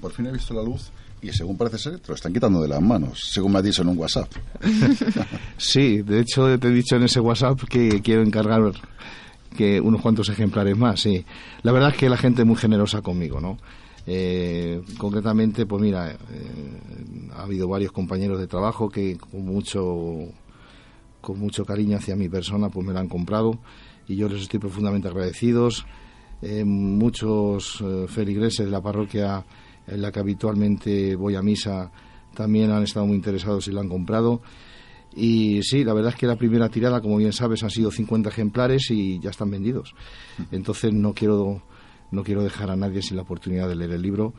Por fin he visto la luz y según parece ser, te lo están quitando de las manos, según me has dicho en un WhatsApp. Sí, de hecho te he dicho en ese WhatsApp que quiero encargar que unos cuantos ejemplares más, sí. La verdad es que la gente es muy generosa conmigo, ¿no? Eh, concretamente, pues mira, eh, ha habido varios compañeros de trabajo que con mucho con mucho cariño hacia mi persona, pues me la han comprado y yo les estoy profundamente agradecidos. Eh, muchos eh, feligreses de la parroquia en la que habitualmente voy a misa también han estado muy interesados y la han comprado. Y sí, la verdad es que la primera tirada, como bien sabes, han sido 50 ejemplares y ya están vendidos. Entonces no quiero, no quiero dejar a nadie sin la oportunidad de leer el libro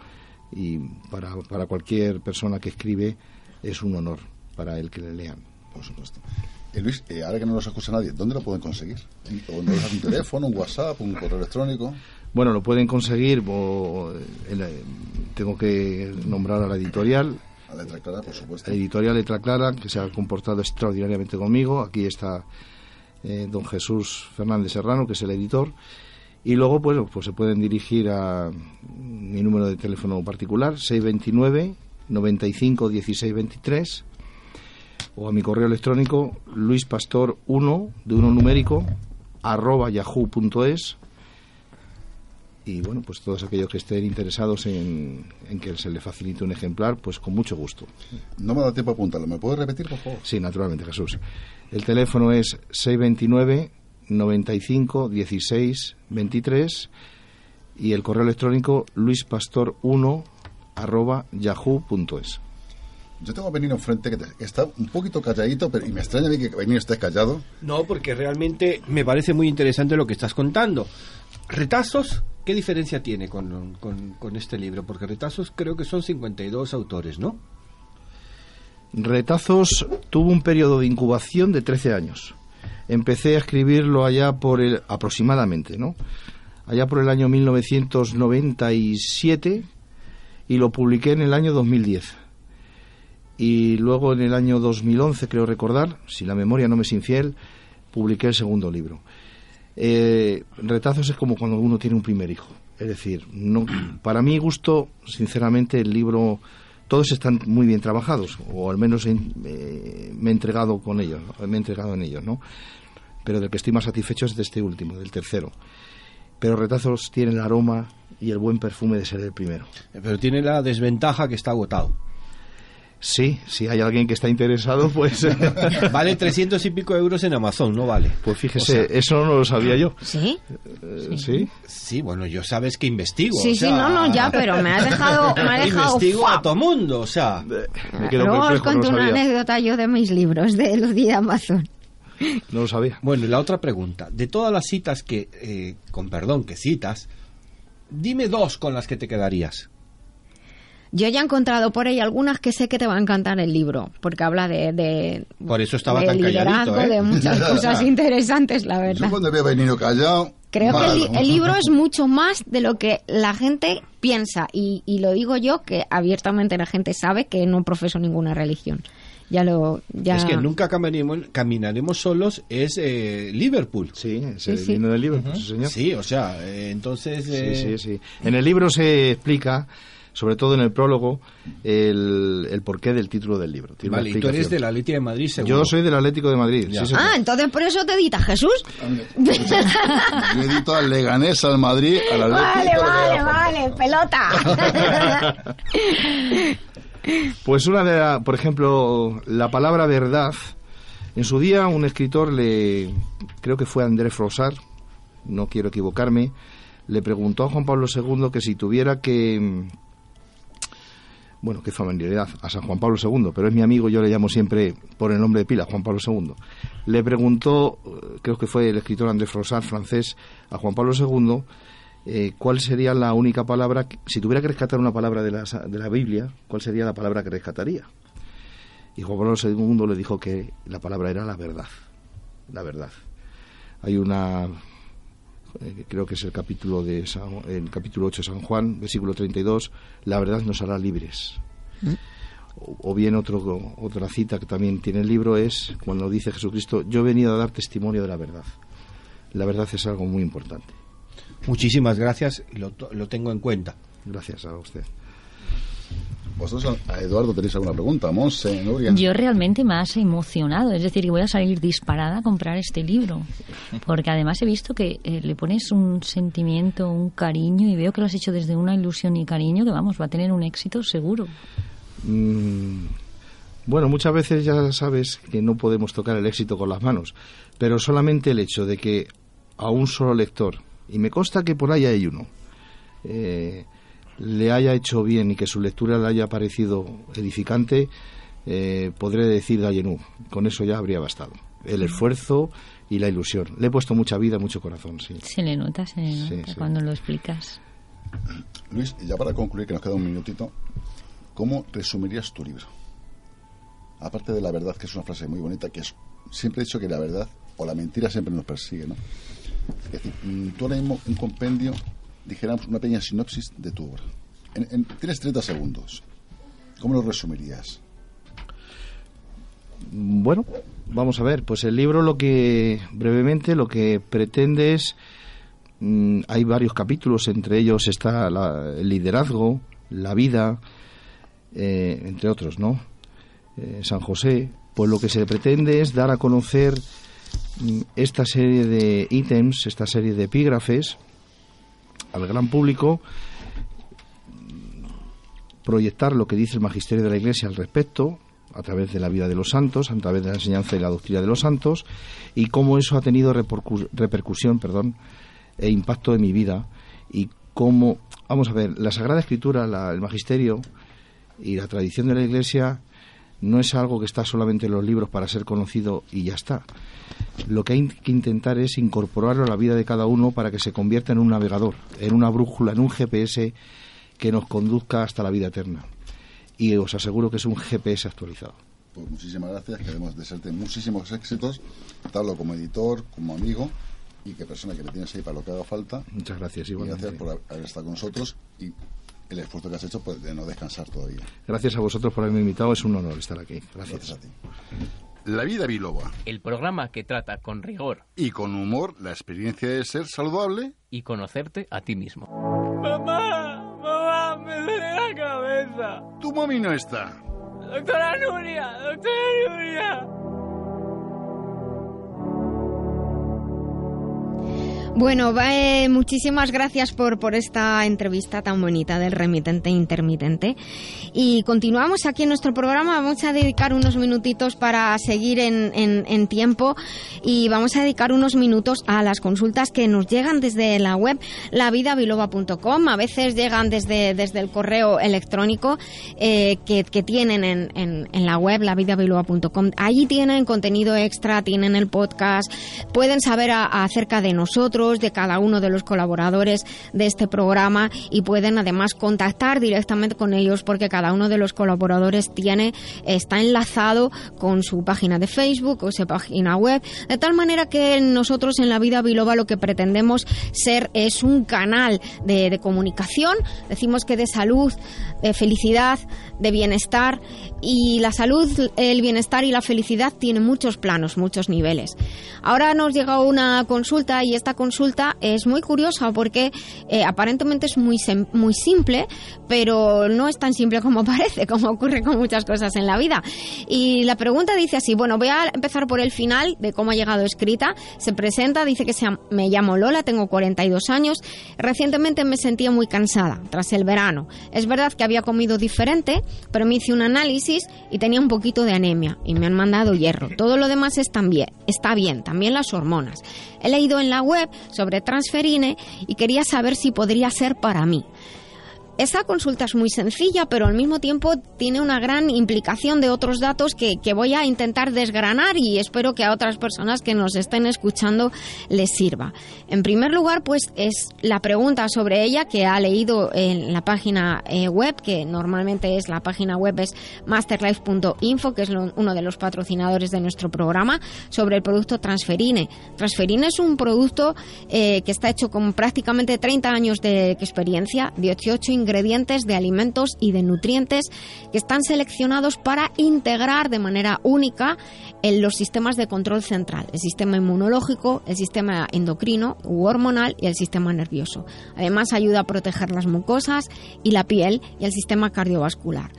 y para, para cualquier persona que escribe es un honor para el que le lean. Por supuesto. Eh, Luis, eh, ahora que no los escucha nadie, ¿dónde lo pueden conseguir? ¿O nos un teléfono, un WhatsApp, un correo electrónico? Bueno, lo pueden conseguir, o, en la- tengo que nombrar a la editorial, A letra clara, por supuesto. la editorial Letra Clara, que se ha comportado extraordinariamente conmigo. Aquí está eh, don Jesús Fernández Serrano, que es el editor. Y luego, pues, pues se pueden dirigir a mi número de teléfono particular, 629 95 16 23, o a mi correo electrónico luispastor1, de uno numérico, arroba yahoo.es. Y bueno, pues todos aquellos que estén interesados en, en que se le facilite un ejemplar, pues con mucho gusto. No me da tiempo a apuntarlo. ¿Me puedes repetir, por favor? Sí, naturalmente, Jesús. El teléfono es 629 95 16 23 y el correo electrónico luispastor1 arroba yahoo.es. Yo tengo a Benino enfrente que, te- que está un poquito calladito, pero y me extraña a mí que Benino esté callado. No, porque realmente me parece muy interesante lo que estás contando. Retazos, ¿qué diferencia tiene con, con- este libro? Porque Retazos creo que son 52 autores, ¿no? Retazos tuvo un periodo de incubación de 13 años. Empecé a escribirlo allá por el, aproximadamente, ¿no? Allá por el año 1997 y lo publiqué en el año 2010. Y luego en el año 2011, creo recordar, si la memoria no me es infiel, publiqué el segundo libro. Eh, retazos es como cuando uno tiene un primer hijo. Es decir, no, para mi gusto, sinceramente, el libro, todos están muy bien trabajados, o al menos en- eh, me he entregado con ellos, me he entregado en ellos, ¿no? Pero del que estoy más satisfecho es de este último, del tercero. Pero retazos tiene el aroma y el buen perfume de ser el primero. Pero tiene la desventaja que está agotado. Sí, si hay alguien que está interesado, pues... vale 300 y pico euros en Amazon, ¿no vale? Pues fíjese, eso no lo sabía yo. ¿Sí? Eh, ¿Sí? Sí, bueno, yo sabes que investigo. Sí, o sí, sea, no, no, ya, pero me has dejado- me has dejado Investigo ¡fua! a todo mundo, o sea... Luego os cuento una anécdota yo de mis libros, de los de Amazon. No lo sabía. Bueno, y la otra pregunta. De todas las citas que, eh, con perdón, que citas, dime dos con las que te quedarías. Yo ya he encontrado por ahí algunas que sé que te va a encantar el libro, porque habla de, de, Por eso estaba de tan liderazgo, ¿eh? de muchas cosas interesantes, la Yo verdad. cuando veo a Benino callado... Creo que el, el libro es mucho más de lo que la gente piensa, y, y lo digo yo, que abiertamente la gente sabe que no profeso ninguna religión. Ya lo... Ya... Es que nunca caminaremos, caminaremos solos es eh, Liverpool. Sí, es Sí, el sí. himno del Liverpool, sí, señor. Sí, o sea, eh, entonces... Sí, eh, sí, sí. En el libro se explica, sobre todo en el prólogo, el, el porqué del título del libro. Tiene Vale, y tú eres del Atlético de Madrid, seguro. Yo soy del Atlético de Madrid. Sí. Ah, entonces por eso te edita Jesús. Yo edito al Leganés, al Madrid, al Vale, Atlético... vale, vale, pelota. Pues una de la- por ejemplo, la palabra verdad. En su día un escritor le, creo que fue André Frossard, no quiero equivocarme, le preguntó a Juan Pablo II que si tuviera que, bueno, qué familiaridad a San Juan Pablo II, pero es mi amigo, yo le llamo siempre por el nombre de pila, Juan Pablo II. Le preguntó, eh, creo que fue el escritor André Frossard, francés, a Juan Pablo II, eh, cuál sería la única palabra, si tuviera que rescatar una palabra de la, de la Biblia, cuál sería la palabra que rescataría. Y Juan Pablo II le dijo que la palabra era la verdad, la verdad. Hay una, eh, creo que es el capítulo de San- el capítulo 8 de San Juan, versículo 32, la verdad nos hará libres. O, o bien otro, otra cita que también tiene el libro es cuando dice Jesucristo, yo he venido a dar testimonio de la verdad. La verdad es algo muy importante. Muchísimas gracias lo, lo tengo en cuenta. Gracias a usted. Vosotros, a Eduardo, tenéis alguna pregunta. Monse, Nuria. Yo realmente me has emocionado, es decir, que voy a salir disparada a comprar este libro, porque además he visto que eh, le pones un sentimiento, un cariño, y veo que lo has hecho desde una ilusión y cariño que, vamos, va a tener un éxito seguro. Mm, Bueno, muchas veces ya sabes que no podemos tocar el éxito con las manos, pero solamente el hecho de que a un solo lector, y me consta que por ahí hay uno, eh, le haya hecho bien y que su lectura le haya parecido edificante, eh, podré decir Gallenú. Con eso ya habría bastado. El esfuerzo y la ilusión. Le he puesto mucha vida, mucho corazón, sí. Se le nota, se le Sí, nota sí. cuando lo explicas. Luis, ya para concluir, que nos queda un minutito, ¿cómo resumirías tu libro? Aparte de la verdad, que es una frase muy bonita, que es, siempre he dicho que la verdad o la mentira siempre nos persigue, ¿no? Es decir, mm, tú ahora mismo un compendio, dijéramos una pequeña sinopsis de tu obra. En- en- tienes 30 segundos. ¿Cómo lo resumirías? Bueno, vamos a ver, pues el libro lo que brevemente lo que pretende es mm, hay varios capítulos, entre ellos está la- el liderazgo, la vida, eh, entre otros, ¿no? Eh, San José, pues lo que se pretende es dar a conocer mm, esta serie de ítems, esta serie de epígrafes al gran público, proyectar lo que dice el magisterio de la Iglesia al respecto, a través de la vida de los santos, a través de la enseñanza y la doctrina de los santos, y cómo eso ha tenido repercu- repercusión perdón, e impacto en mi vida, y cómo, vamos a ver, la Sagrada Escritura, la- el magisterio y la tradición de la Iglesia no es algo que está solamente en los libros para ser conocido y ya está. Lo que hay que intentar es incorporarlo a la vida de cada uno para que se convierta en un navegador, en una brújula, en un GPS que nos conduzca hasta la vida eterna. Y os aseguro que es un GPS actualizado. Pues muchísimas gracias, queremos desearte muchísimos éxitos, tanto como editor, como amigo, y que persona que le tienes ahí para lo que haga falta. Muchas gracias, Y igualmente. gracias por haber estado con nosotros y el esfuerzo que has hecho pues, de no descansar todavía. Gracias a vosotros por haberme invitado, es un honor estar aquí. Gracias. a ti. La vida biloba. El programa que trata con rigor Y con humor la experiencia de ser saludable. y conocerte a ti mismo. Mamá, mamá, me duele la cabeza. Tu mami no está. Doctora Nuria, doctora Nuria. Bueno, eh, muchísimas gracias por, por esta entrevista tan bonita del remitente intermitente. Y continuamos aquí en nuestro programa. Vamos a dedicar unos minutitos para seguir en, en- en tiempo y vamos a dedicar unos minutos a las consultas que nos llegan desde la web lavidabiloba.com. A veces llegan desde, desde el correo electrónico eh, que, que tienen en, en- en la web lavidabiloba.com. Allí tienen contenido extra, tienen el podcast, pueden saber acerca de nosotros, de cada uno de los colaboradores de este programa y pueden además contactar directamente con ellos porque cada uno de los colaboradores tiene está enlazado con su página de Facebook o su página web. De tal manera que nosotros en la vida biloba lo que pretendemos ser es un canal de, de comunicación. Decimos que de salud de felicidad de bienestar y la salud el bienestar y la felicidad tienen muchos planos muchos niveles ahora nos llega una consulta y esta consulta es muy curiosa porque eh, aparentemente es muy, muy simple, pero no es tan simple como parece, como ocurre con muchas cosas en la vida. Y la pregunta dice así, bueno, voy a empezar por el final de cómo ha llegado escrita. Se presenta, dice que se, me llamo Lola, tengo 42 años. Recientemente me sentía muy cansada tras el verano. Es verdad que había comido diferente, pero me hice un análisis y tenía un poquito de anemia y me han mandado hierro. Todo lo demás está bien, está bien, también las hormonas. He leído en la web sobre transferine y quería saber si podría ser para mí. Esta consulta es muy sencilla, pero al mismo tiempo tiene una gran implicación de otros datos que, voy a intentar desgranar y espero que a otras personas que nos estén escuchando les sirva. En primer lugar, pues es la pregunta sobre ella que ha leído en la página eh, web, que normalmente es la página web es masterlife.info, que es uno de los patrocinadores de nuestro programa, sobre el producto Transferine. Transferine es un producto eh, que está hecho con prácticamente 30 años de experiencia, 18 ingredientes de alimentos y de nutrientes que están seleccionados para integrar de manera única en los sistemas de control central, el sistema inmunológico, el sistema endocrino u hormonal y el sistema nervioso. Además ayuda a proteger las mucosas y la piel y el sistema cardiovascular.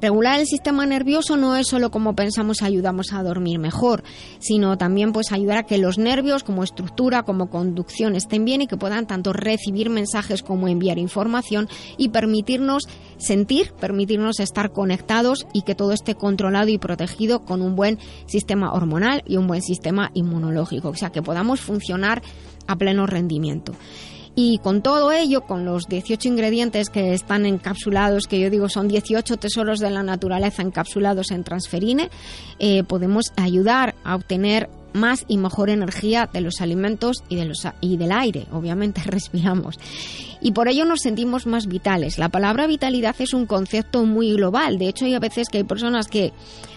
Regular el sistema nervioso no es solo como pensamos ayudamos a dormir mejor, sino también pues ayudar a que los nervios como estructura, como conducción estén bien y que puedan tanto recibir mensajes como enviar información y permitirnos sentir, permitirnos estar conectados y que todo esté controlado y protegido con un buen sistema hormonal y un buen sistema inmunológico, o sea, que podamos funcionar a pleno rendimiento. Y con todo ello, con los 18 ingredientes que están encapsulados, que yo digo son 18 tesoros de la naturaleza encapsulados en transferine, eh, podemos ayudar a obtener más y mejor energía de los alimentos y, de los, y del aire, obviamente respiramos. Y por ello nos sentimos más vitales. La palabra vitalidad es un concepto muy global. De hecho, hay a veces que hay personas que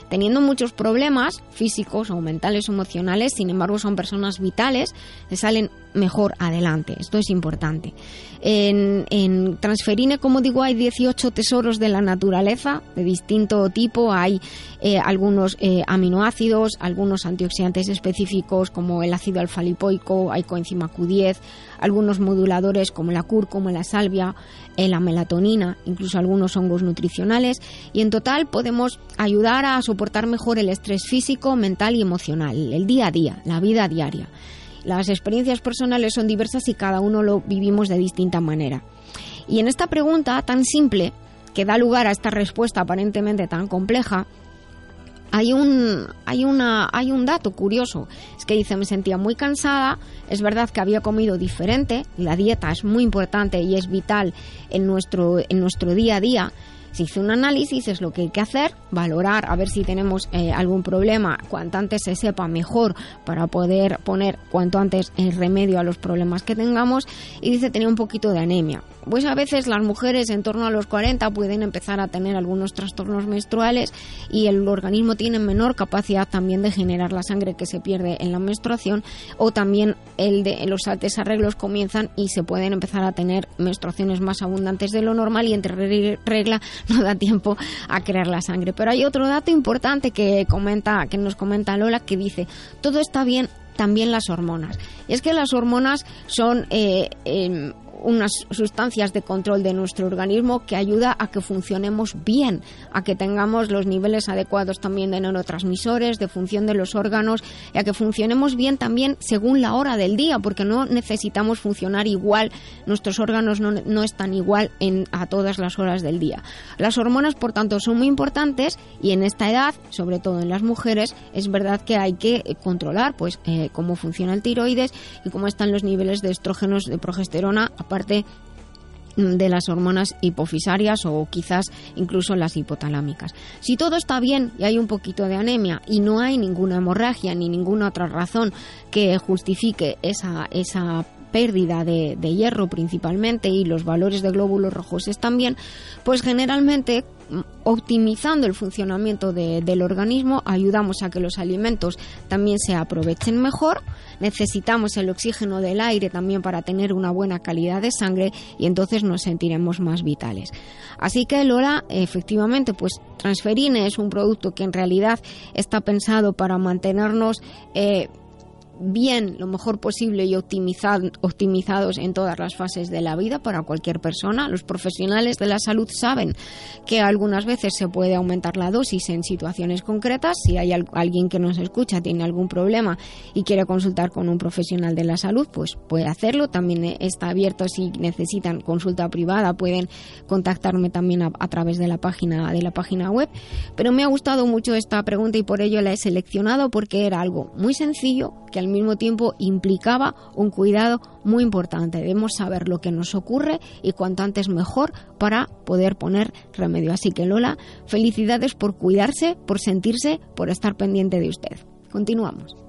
teniendo muchos problemas físicos o mentales emocionales, sin embargo son personas vitales, salen mejor adelante. Esto es importante. En, en, Transferine, como digo, hay 18 tesoros de la naturaleza de distinto tipo. Hay eh, algunos eh, aminoácidos, algunos antioxidantes específicos como el ácido alfa-lipoico, hay coenzima Q10, algunos moduladores como la cúrcuma, la salvia, eh, la melatonina, incluso algunos hongos nutricionales. Y en total podemos ayudar a soportar mejor el estrés físico, mental y emocional, el día a día, la vida diaria. Las experiencias personales son diversas y cada uno lo vivimos de distinta manera. Y en esta pregunta tan simple, que da lugar a esta respuesta aparentemente tan compleja, hay un, hay, una, hay un dato curioso. Es que dice, me sentía muy cansada, es verdad que había comido diferente, la dieta es muy importante y es vital en nuestro, en nuestro día a día, se hizo un análisis, es lo que hay que hacer, valorar a ver si tenemos eh, algún problema, cuanto antes se sepa mejor para poder poner cuanto antes el remedio a los problemas que tengamos y dice tenía un poquito de anemia. Pues a veces las mujeres en torno a los 40 pueden empezar a tener algunos trastornos menstruales y el organismo tiene menor capacidad también de generar la sangre que se pierde en la menstruación o también el de los desarreglos comienzan y se pueden empezar a tener menstruaciones más abundantes de lo normal y entre regla no da tiempo a crear la sangre. Pero hay otro dato importante que comenta, que nos comenta Lola, que dice todo está bien, también las hormonas. Y es que las hormonas son eh, em, unas sustancias de control de nuestro organismo que ayuda a que funcionemos bien, a que tengamos los niveles adecuados también de neurotransmisores, de función de los órganos y a que funcionemos bien también según la hora del día, porque no necesitamos funcionar igual, nuestros órganos no, no están igual en, a todas las horas del día. Las hormonas, por tanto, son muy importantes y en esta edad, sobre todo en las mujeres, es verdad que hay que controlar pues eh, cómo funciona el tiroides y cómo están los niveles de estrógenos, de progesterona, parte de las hormonas hipofisarias o quizás incluso las hipotalámicas. Si todo está bien y hay un poquito de anemia y no hay ninguna hemorragia ni ninguna otra razón que justifique esa, esa pérdida de, de hierro principalmente y los valores de glóbulos rojos están bien, pues generalmente optimizando el funcionamiento de- del organismo, ayudamos a que los alimentos también se aprovechen mejor, necesitamos el oxígeno del aire también para tener una buena calidad de sangre y entonces nos sentiremos más vitales. Así que Lola, efectivamente, pues Transferine es un producto que en realidad está pensado para mantenernos eh, bien, lo mejor posible y optimizad- optimizados en todas las fases de la vida para cualquier persona. Los profesionales de la salud saben que algunas veces se puede aumentar la dosis en situaciones concretas. Si hay al- alguien que nos escucha, tiene algún problema y quiere consultar con un profesional de la salud, pues puede hacerlo. También eh, está abierto si necesitan consulta privada, pueden contactarme también a, a través de la página de la página web. Pero me ha gustado mucho esta pregunta y por ello la he seleccionado porque era algo muy sencillo que al mismo tiempo implicaba un cuidado muy importante. Debemos saber lo que nos ocurre y cuanto antes mejor para poder poner remedio. Así que Lola, felicidades por cuidarse, por sentirse, por estar pendiente de usted. Continuamos.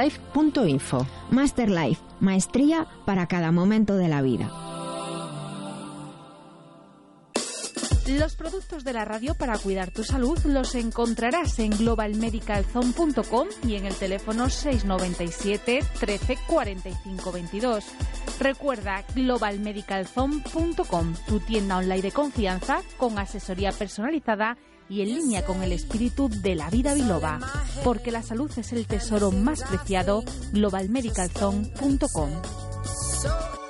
masterlife.info. Master Life, maestría para cada momento de la vida. Los productos de la radio para cuidar tu salud los encontrarás en globalmedicalzone.com y en el teléfono 697 13 45 22. Recuerda globalmedicalzone.com, tu tienda online de confianza con asesoría personalizada y en línea con el espíritu de la vida biloba. Porque la salud es el tesoro más preciado, globalmedicalzone.com.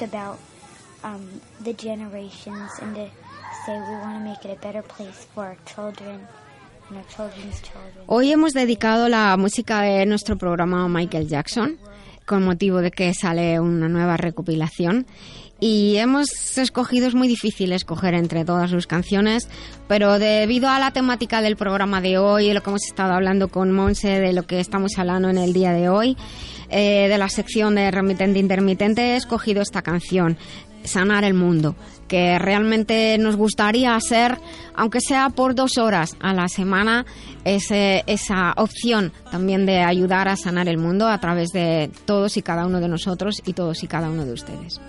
think about the generations and to say we want to make it a better place for our children and our children's children. Hoy hemos dedicado la música de nuestro programa a Michael Jackson con motivo de que sale una nueva recopilación y hemos escogido, es muy difícil escoger entre todas sus canciones, pero debido a la temática del programa de hoy, de lo que hemos estado hablando con Monse, de lo que estamos hablando en el día de hoy, eh, de la sección de remitente intermitente, he escogido esta canción, Sanar el Mundo, que realmente nos gustaría hacer, aunque sea por dos horas a la semana, ese- esa opción también de ayudar a sanar el mundo a través de todos y cada uno de nosotros y todos y cada uno de ustedes.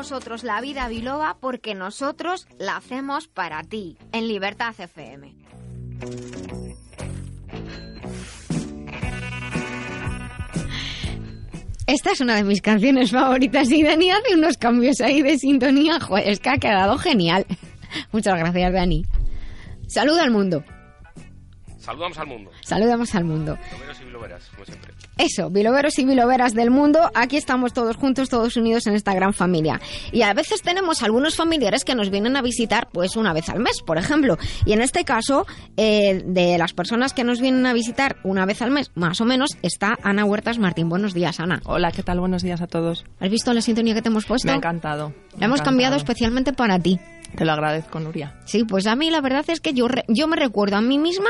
Nosotros la vida biloba porque nosotros la hacemos para ti, en Libertad FM. Esta es una de mis canciones favoritas y Dani hace unos cambios ahí de sintonía. Joder, es que ha quedado genial. Muchas gracias, Dani. Saluda al mundo. Saludamos al mundo. Saludamos al mundo. Biloberos y biloberas, como siempre. Eso, biloberos y biloberas del mundo, aquí estamos todos juntos, todos unidos en esta gran familia. Y a veces tenemos algunos familiares que nos vienen a visitar pues una vez al mes, por ejemplo. Y en este caso, eh, de las personas que nos vienen a visitar una vez al mes, más o menos, está Ana Huertas Martín. Buenos días, Ana. Hola, ¿qué tal? Buenos días a todos. ¿Has visto la sintonía que te hemos puesto? Me ha encantado. me La hemos cambiado especialmente para ti. Te lo agradezco, Nuria. Sí, pues a mí la verdad es que yo, re- yo me recuerdo a mí misma,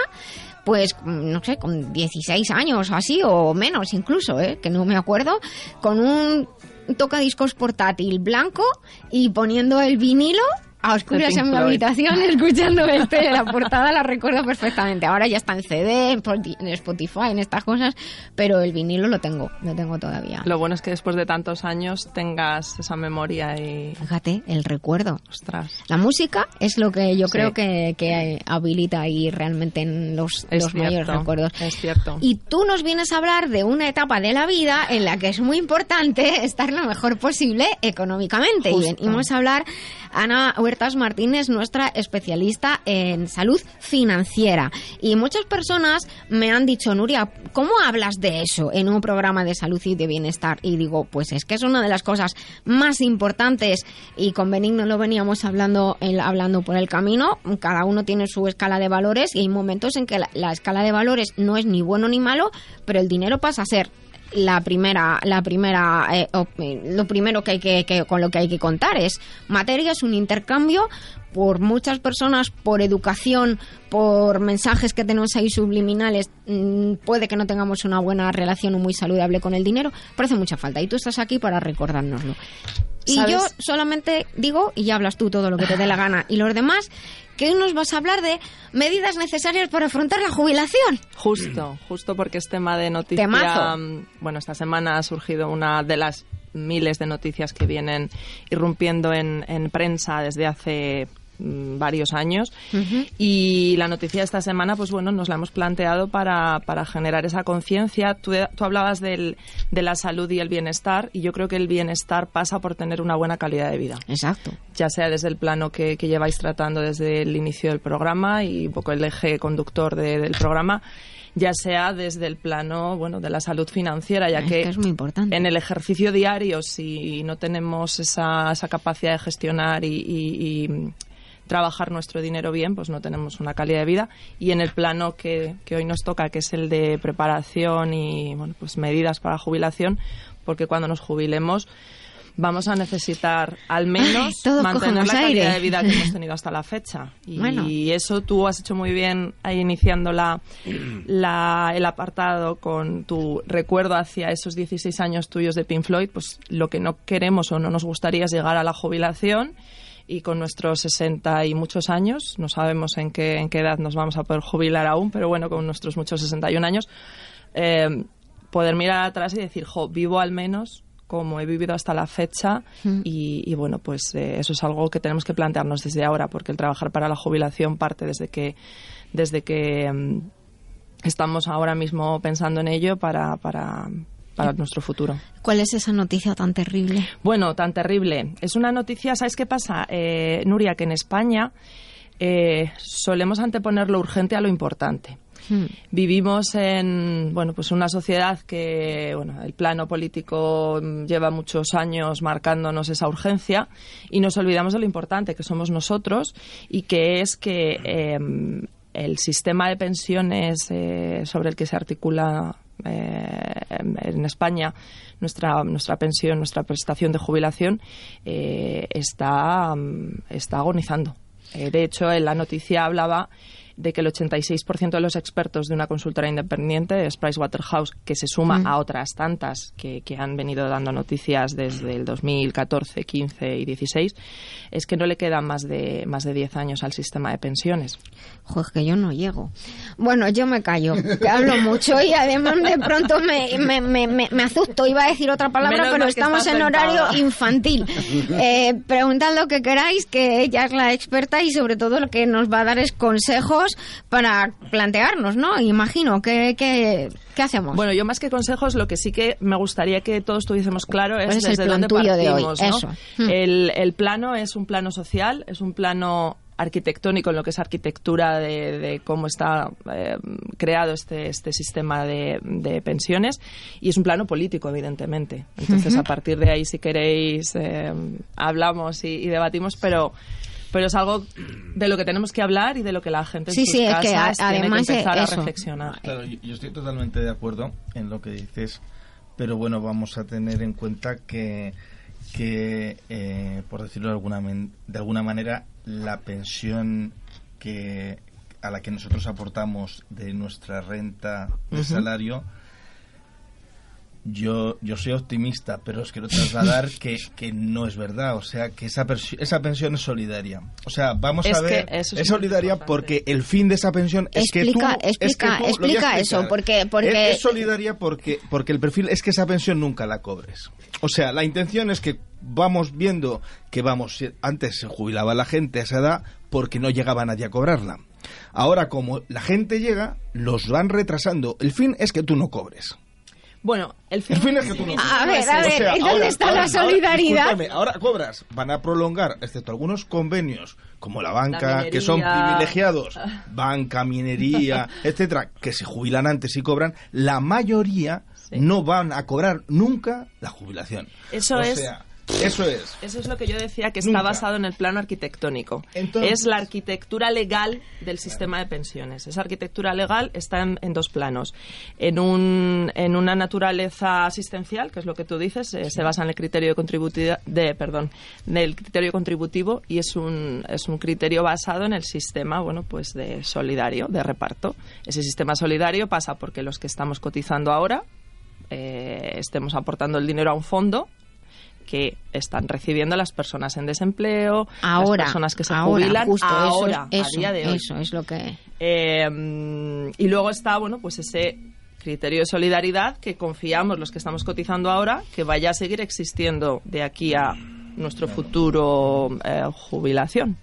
pues, mm, no sé, con 16 años o así, o menos incluso, ¿eh? que no me acuerdo, con un tocadiscos portátil blanco y poniendo el vinilo a oscuras en mi habitación escuchando este, la portada la recuerdo perfectamente. Ahora ya está en CD, en Spoti- en Spotify, en estas cosas, pero el vinilo lo tengo, lo tengo todavía. Lo bueno es que después de tantos años tengas esa memoria y... Fíjate, el recuerdo. Ostras. La música es lo que yo Sí. creo que, que habilita ahí realmente en los, Es los mayores cierto, recuerdos. Es cierto. Y tú nos vienes a hablar de una etapa de la vida en la que es muy importante estar lo mejor posible económicamente. Y venimos a hablar, Ana Huertas Martínez, nuestra especialista en salud financiera. Y muchas personas me han dicho, Nuria, ¿cómo hablas de eso en un programa de salud y de bienestar? Y digo, pues es que es una de las cosas más importantes y con Benigno lo veníamos hablando, hablando por el camino. Cada uno tiene su escala de valores y hay momentos en que la escala de valores no es ni bueno ni malo, pero el dinero pasa a ser la primera, la primera, eh, lo primero que hay que, que- con lo que hay que contar es materia es un intercambio por muchas personas, por educación, por mensajes que tenemos ahí subliminales, mm, puede que no tengamos una buena relación o muy saludable con el dinero, pero hace mucha falta y tú estás aquí para recordárnoslo. Y ¿Sabes? yo solamente digo, y ya hablas tú todo lo que te dé la gana, y los demás, que hoy nos vas a hablar de medidas necesarias para afrontar la jubilación. Justo, justo porque es tema de noticia. Temazo. mm, Bueno, esta semana ha surgido una de las miles de noticias que vienen irrumpiendo en, en prensa desde hace varios años. Y la noticia de esta semana pues bueno nos la hemos planteado para, para generar esa conciencia. Tú, tú hablabas del, de la salud y el bienestar y yo creo que el bienestar pasa por tener una buena calidad de vida. Exacto. Ya sea desde el plano que, que lleváis tratando desde el inicio del programa y un poco el eje conductor de- del programa, ya sea desde el plano bueno de la salud financiera, ya Es que, que es muy importante. en el ejercicio diario, si no tenemos esa, esa capacidad de gestionar y, y- y trabajar nuestro dinero bien, pues no tenemos una calidad de vida. Y en el plano que, que hoy nos toca, que es el de preparación y bueno, pues medidas para jubilación, porque cuando nos jubilemos vamos a necesitar al menos Ay, mantener la calidad aire. de vida que hemos tenido hasta la fecha. Y Bueno. eso tú has hecho muy bien ahí iniciando la, la- el apartado con tu recuerdo hacia esos 16 años tuyos de Pink Floyd, pues lo que no queremos o no nos gustaría es llegar a la jubilación y con nuestros 60 y muchos años, no sabemos en qué, en qué edad nos vamos a poder jubilar aún, pero bueno, con nuestros muchos 61 años, eh, poder mirar atrás y decir, jo, vivo al menos como he vivido hasta la fecha Mm. y, y bueno, pues eh, eso es algo que tenemos que plantearnos desde ahora, porque el trabajar para la jubilación parte desde que, desde que mm, estamos ahora mismo pensando en ello para, para, para nuestro futuro. ¿Cuál es esa noticia tan terrible? Bueno, tan terrible. Es una noticia, ¿sabes qué pasa, eh, Nuria? Que en España eh, solemos anteponer lo urgente a lo importante. Vivimos en bueno pues una sociedad que bueno el plano político lleva muchos años marcándonos esa urgencia y nos olvidamos de lo importante que somos nosotros y que es que eh, el sistema de pensiones eh, sobre el que se articula eh, en España nuestra nuestra pensión nuestra prestación de jubilación eh, está mm, está agonizando Eh, de hecho en la noticia hablaba de que el 86% de los expertos de una consultora independiente es Pricewaterhouse, que se suma Mm. a otras tantas que, que han venido dando noticias desde el 2014, 15 y 16, es que no le quedan más de, más de 10 años al sistema de pensiones. Joder, que yo no llego. Bueno, yo me callo, que hablo mucho y además de pronto me, me, me, me, asusto. Iba a decir otra palabra, Menos pero estamos en horario sentada. infantil. Eh, preguntad lo que queráis, que ella es la experta y sobre todo lo que nos va a dar es consejos para plantearnos, ¿no? Imagino, ¿qué, qué, qué hacemos? Bueno, yo más que consejos, lo que sí que me gustaría que todos tuviésemos claro es ¿Cuál es el desde plan dónde tuyo de hoy? partimos, ¿no? Eso. Hmm. El, el plano es un plano social, es un plano arquitectónico en lo que es arquitectura de, de cómo está eh, creado este, este sistema de, de pensiones y es un plano político, evidentemente. Entonces, a partir de ahí, si queréis, eh, hablamos y, y debatimos, pero pero es algo de lo que tenemos que hablar y de lo que la gente en Sí, sus sí, es que a- tiene además que empezar a eso. reflexionar. Claro, yo, yo estoy totalmente de acuerdo en lo que dices, pero bueno, vamos a tener en cuenta que, que eh, por decirlo de alguna, de alguna manera, la pensión que a la que nosotros aportamos de nuestra renta de salario, yo, yo soy optimista, pero os quiero trasladar que, que no es verdad. O sea, que esa, esa pensión es solidaria. O sea, vamos Es a que ver, eso es solidaria porque el fin de esa pensión es que tú... Explica, es que explica, tú- explica eso, porque, porque Es, es solidaria porque, porque el perfil es que esa pensión nunca la cobres. O sea, la intención es que vamos viendo que vamos, antes se jubilaba la gente a esa edad porque no llegaba nadie a cobrarla. Ahora, como la gente llega, los van retrasando. El fin es que tú no cobres. Bueno, el fin, es que tú no A ver, a ver, ¿y dónde está la solidaridad? ahora cobras. Van a prolongar, excepto algunos convenios, como la banca, La que son privilegiados, banca, minería, etcétera, que se jubilan antes y cobran, la mayoría no van a cobrar nunca la jubilación. Eso O es sea, Eso es. Eso es lo que yo decía que Nunca. está basado en el plano arquitectónico. Entonces- es la arquitectura legal del sistema de pensiones. Esa arquitectura legal está en, en dos planos. En, un, en una naturaleza asistencial, que es lo que tú dices, eh, se basa en el criterio de contributi- de, perdón, del criterio contributivo y es un, es un criterio basado en el sistema, bueno, pues de solidario, de reparto. Ese sistema solidario pasa porque los que estamos cotizando ahora eh, estemos aportando el dinero a un fondo que están recibiendo las personas en desempleo, Ahora, las personas que se ahora, jubilan justo, ahora, eso, a día de hoy. eso es lo que... Eh, y luego está, bueno, pues ese criterio de solidaridad que confiamos los que estamos cotizando ahora que vaya a seguir existiendo de aquí a nuestro futuro eh, jubilación.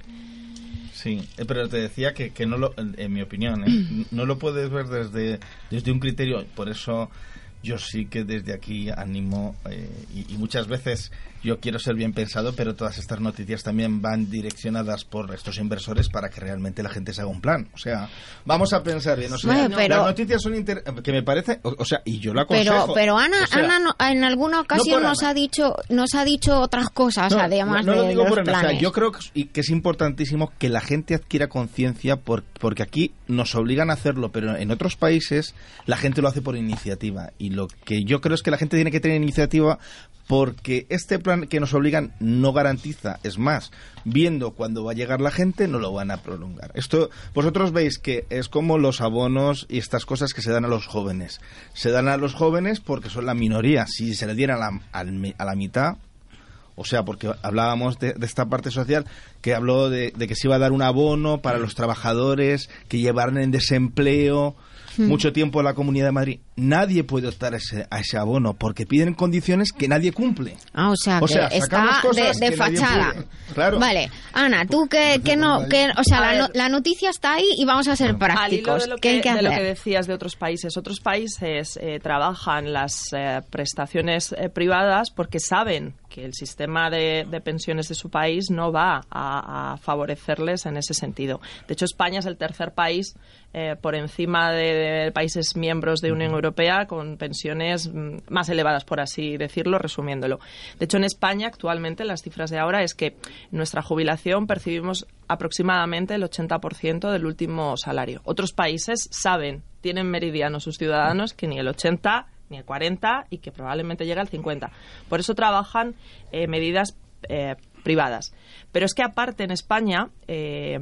Sí, eh, pero te decía que, que no lo, en en mi opinión, ¿eh? no lo puedes ver desde, desde un criterio, por eso yo sí que desde aquí animo eh, y, y muchas veces yo quiero ser bien pensado, pero todas estas noticias también van direccionadas por estos inversores para que realmente la gente se haga un plan. O sea, vamos a pensar bien. O sea, Bueno, pero- las noticias son inter- que me parece, o, o sea, y yo Pero, aconsejo. pero Ana, O sea, Ana no- en alguna ocasión nos Ana. ha dicho, nos ha dicho otras cosas, No, además no, de lo digo los por Ana, o sea, planes. yo creo que, que es importantísimo que la gente adquiera conciencia por- porque aquí nos obligan a hacerlo, pero en otros países la gente lo hace por iniciativa. Y lo que yo creo es que la gente tiene que tener iniciativa porque este plan que nos obligan no garantiza, es más, viendo cuándo va a llegar la gente, no lo van a prolongar. Esto, vosotros veis que es como los abonos y estas cosas que se dan a los jóvenes. Se dan a los jóvenes porque son la minoría. Si se le dieran a la, a la mitad, o sea, porque hablábamos de, de esta parte social que habló de, de que se iba a dar un abono para los trabajadores que llevaran en desempleo Hmm. mucho tiempo en la Comunidad de Madrid. Nadie puede optar a ese, a ese abono porque piden condiciones que nadie cumple. Ah, o sea, O que sea, está de, cosas de que fachada. Claro. Vale, Ana, tú que, que no, que, o sea, la, la noticia está ahí y vamos a ser Al hilo prácticos. de lo ¿Qué que, hay que de lo hacer? que decías de otros países. Otros países eh, trabajan las eh, prestaciones eh, privadas porque saben que el sistema de, de pensiones de su país no va a, a favorecerles en ese sentido. De hecho, España es el tercer país eh, por encima de, de países miembros de Unión Europea con pensiones mm, más elevadas, por así decirlo, resumiéndolo. De hecho, en España actualmente las cifras de ahora es que nuestra jubilación percibimos aproximadamente el 80% del último salario. Otros países saben, tienen meridiano sus ciudadanos que ni el 80 ni el 40 y que probablemente llega al 50. Por eso trabajan eh, medidas eh, privadas. Pero es que aparte en España eh,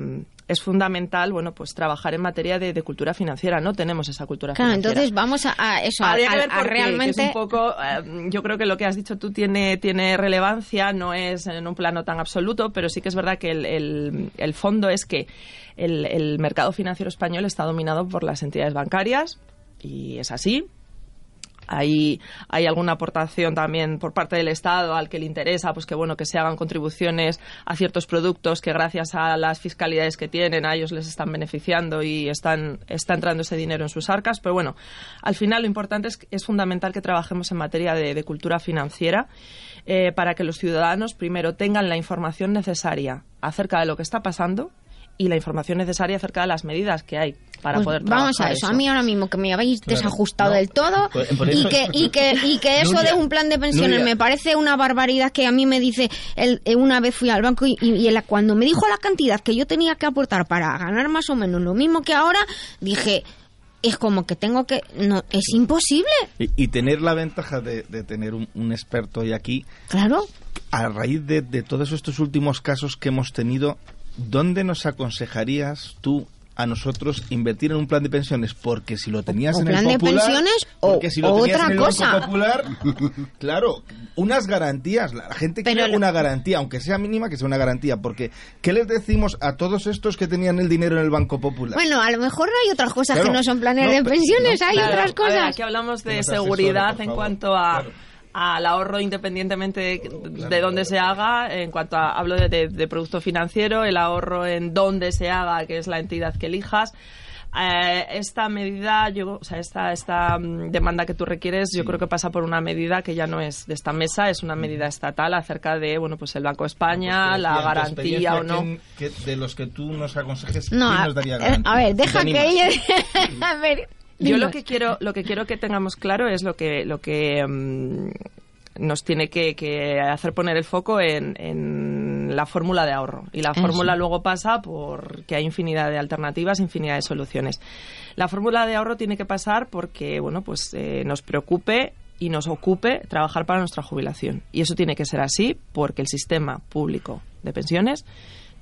es fundamental, bueno, pues trabajar en materia de, de cultura financiera. No tenemos esa cultura Claro, financiera. entonces vamos a, a eso, a, que a- ver a que realmente... es un poco, eh, yo creo que lo que has dicho tú tiene, tiene relevancia, no es en un plano tan absoluto, pero sí que es verdad que el, el- el fondo es que el, el mercado financiero español está dominado por las entidades bancarias y es así. Hay, hay alguna aportación también por parte del Estado al que le interesa pues que bueno que se hagan contribuciones a ciertos productos que gracias a las fiscalidades que tienen a ellos les están beneficiando y están está entrando ese dinero en sus arcas. Pero bueno al final lo importante es fundamental que trabajemos en materia de, de cultura financiera eh, para que los ciudadanos primero tengan la información necesaria acerca de lo que está pasando y la información necesaria acerca de las medidas que hay para Pues poder vamos trabajar a eso. A mí ahora mismo que me habéis Claro. desajustado No. del todo Por- por y que y que y que eso Nuria, de un plan de pensiones Nuria. me parece una barbaridad que a mí me dice el, eh, una vez fui al banco y, y- y la- cuando me dijo la cantidad que yo tenía que aportar para ganar más o menos lo mismo que ahora dije es como que tengo que no es imposible Y, y tener la ventaja de, de tener un, un experto hoy aquí, claro a raíz de, de todos estos últimos casos que hemos tenido, ¿dónde nos aconsejarías tú a nosotros invertir en un plan de pensiones? Porque si lo tenías o en plan el de Popular, pensiones o, porque si lo o tenías otra en el Banco cosa Popular, claro, unas garantías. La gente Pero quiere una garantía, aunque sea mínima, que sea una garantía. Porque, ¿qué les decimos a todos estos que tenían el dinero en el Banco Popular? bueno a lo mejor hay otras cosas Claro. que no son planes No, de pensiones hay Claro, otras a ver, cosas aquí hablamos de seguridad en cuanto a al ahorro independientemente de, de dónde se haga, en cuanto a, hablo de, de- de producto financiero, el ahorro en dónde se haga, que es la entidad que elijas. Eh, esta medida, yo, o sea, esta, esta mm, demanda que tú requieres, yo creo que pasa por una medida que ya no es de esta mesa, es una medida estatal acerca de, bueno, pues el Banco de España, Pues te la garantía o no. ¿quién- qué- de los que tú nos aconsejes, no ¿quién a, nos daría garantía? a ver ¿Te deja que ella a ver Yo lo que quiero, lo que quiero que tengamos claro es lo que, lo que mm, nos tiene que, que hacer poner el foco en, en la fórmula de ahorro. Y la Eso. fórmula luego pasa por que hay infinidad de alternativas, infinidad de soluciones. La fórmula de ahorro tiene que pasar porque, bueno, pues eh, nos preocupe y nos ocupe trabajar para nuestra jubilación. Y eso tiene que ser así porque el sistema público de pensiones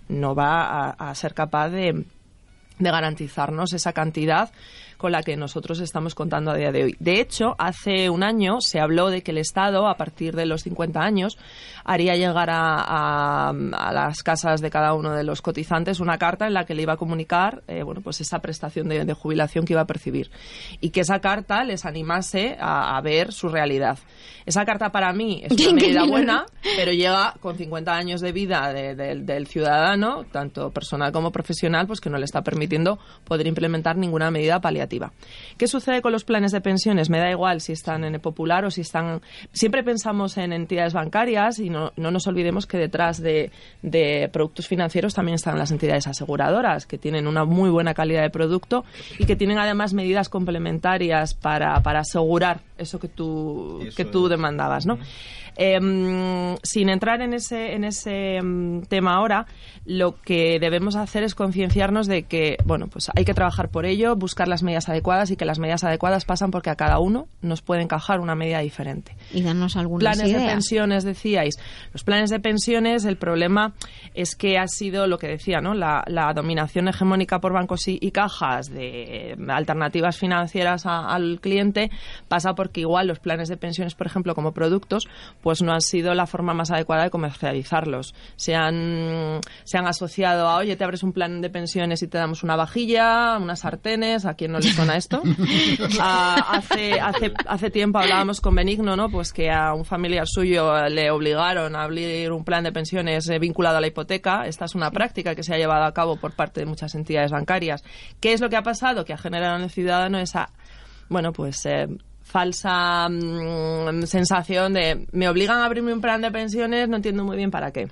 no va a, a ser capaz de, de garantizarnos esa cantidad con la que nosotros estamos contando a día de hoy. De hecho, hace un año se habló de que el Estado, a partir de los 50 años, haría llegar a, a- a las casas de cada uno de los cotizantes una carta en la que le iba a comunicar eh, bueno, pues esa prestación de, de jubilación que iba a percibir y que esa carta les animase a, a ver su realidad. Esa carta para mí es una medida buena, pero llega con 50 años de vida de- de- del ciudadano, tanto personal como profesional, pues que no le está permitiendo poder implementar ninguna medida paliativa. ¿Qué sucede con los planes de pensiones? Me da igual si están en Popular o si están... Siempre pensamos en entidades bancarias y no, no nos olvidemos que detrás de, de productos financieros también están las entidades aseguradoras, que tienen una muy buena calidad de producto y que tienen además medidas complementarias para, para asegurar eso que tú, que tú demandabas, ¿no? Em, sin entrar en ese, en ese em, tema ahora, lo que debemos hacer es concienciarnos de que, bueno, pues hay que trabajar por ello, buscar las medidas adecuadas y que las medidas adecuadas pasan porque a cada uno nos puede encajar una medida diferente. Y darnos algunas Planes de pensiones, decíais. Los planes de pensiones, el problema es que ha sido lo que decía, ¿no? La, la dominación hegemónica por bancos y, y cajas de eh, alternativas financieras a- al cliente pasa porque igual los planes de pensiones, por ejemplo, como productos, pues no han sido la forma más adecuada de comercializarlos. Se han, se han asociado a, oye, te abres un plan de pensiones y te damos una vajilla, unas sartenes, ¿a quién no le suena esto? Hace, hace, hace tiempo hablábamos con Benigno, ¿no? Pues que a un familiar suyo le obligaron a abrir un plan de pensiones eh, vinculado a la hipoteca. Esta es una práctica que se ha llevado a cabo por parte de muchas entidades bancarias. ¿Qué es lo que ha pasado? Que ha generado en el ciudadano esa, bueno, pues... eh, falsa mm, sensación de me obligan a abrirme un plan de pensiones, no entiendo muy bien para qué.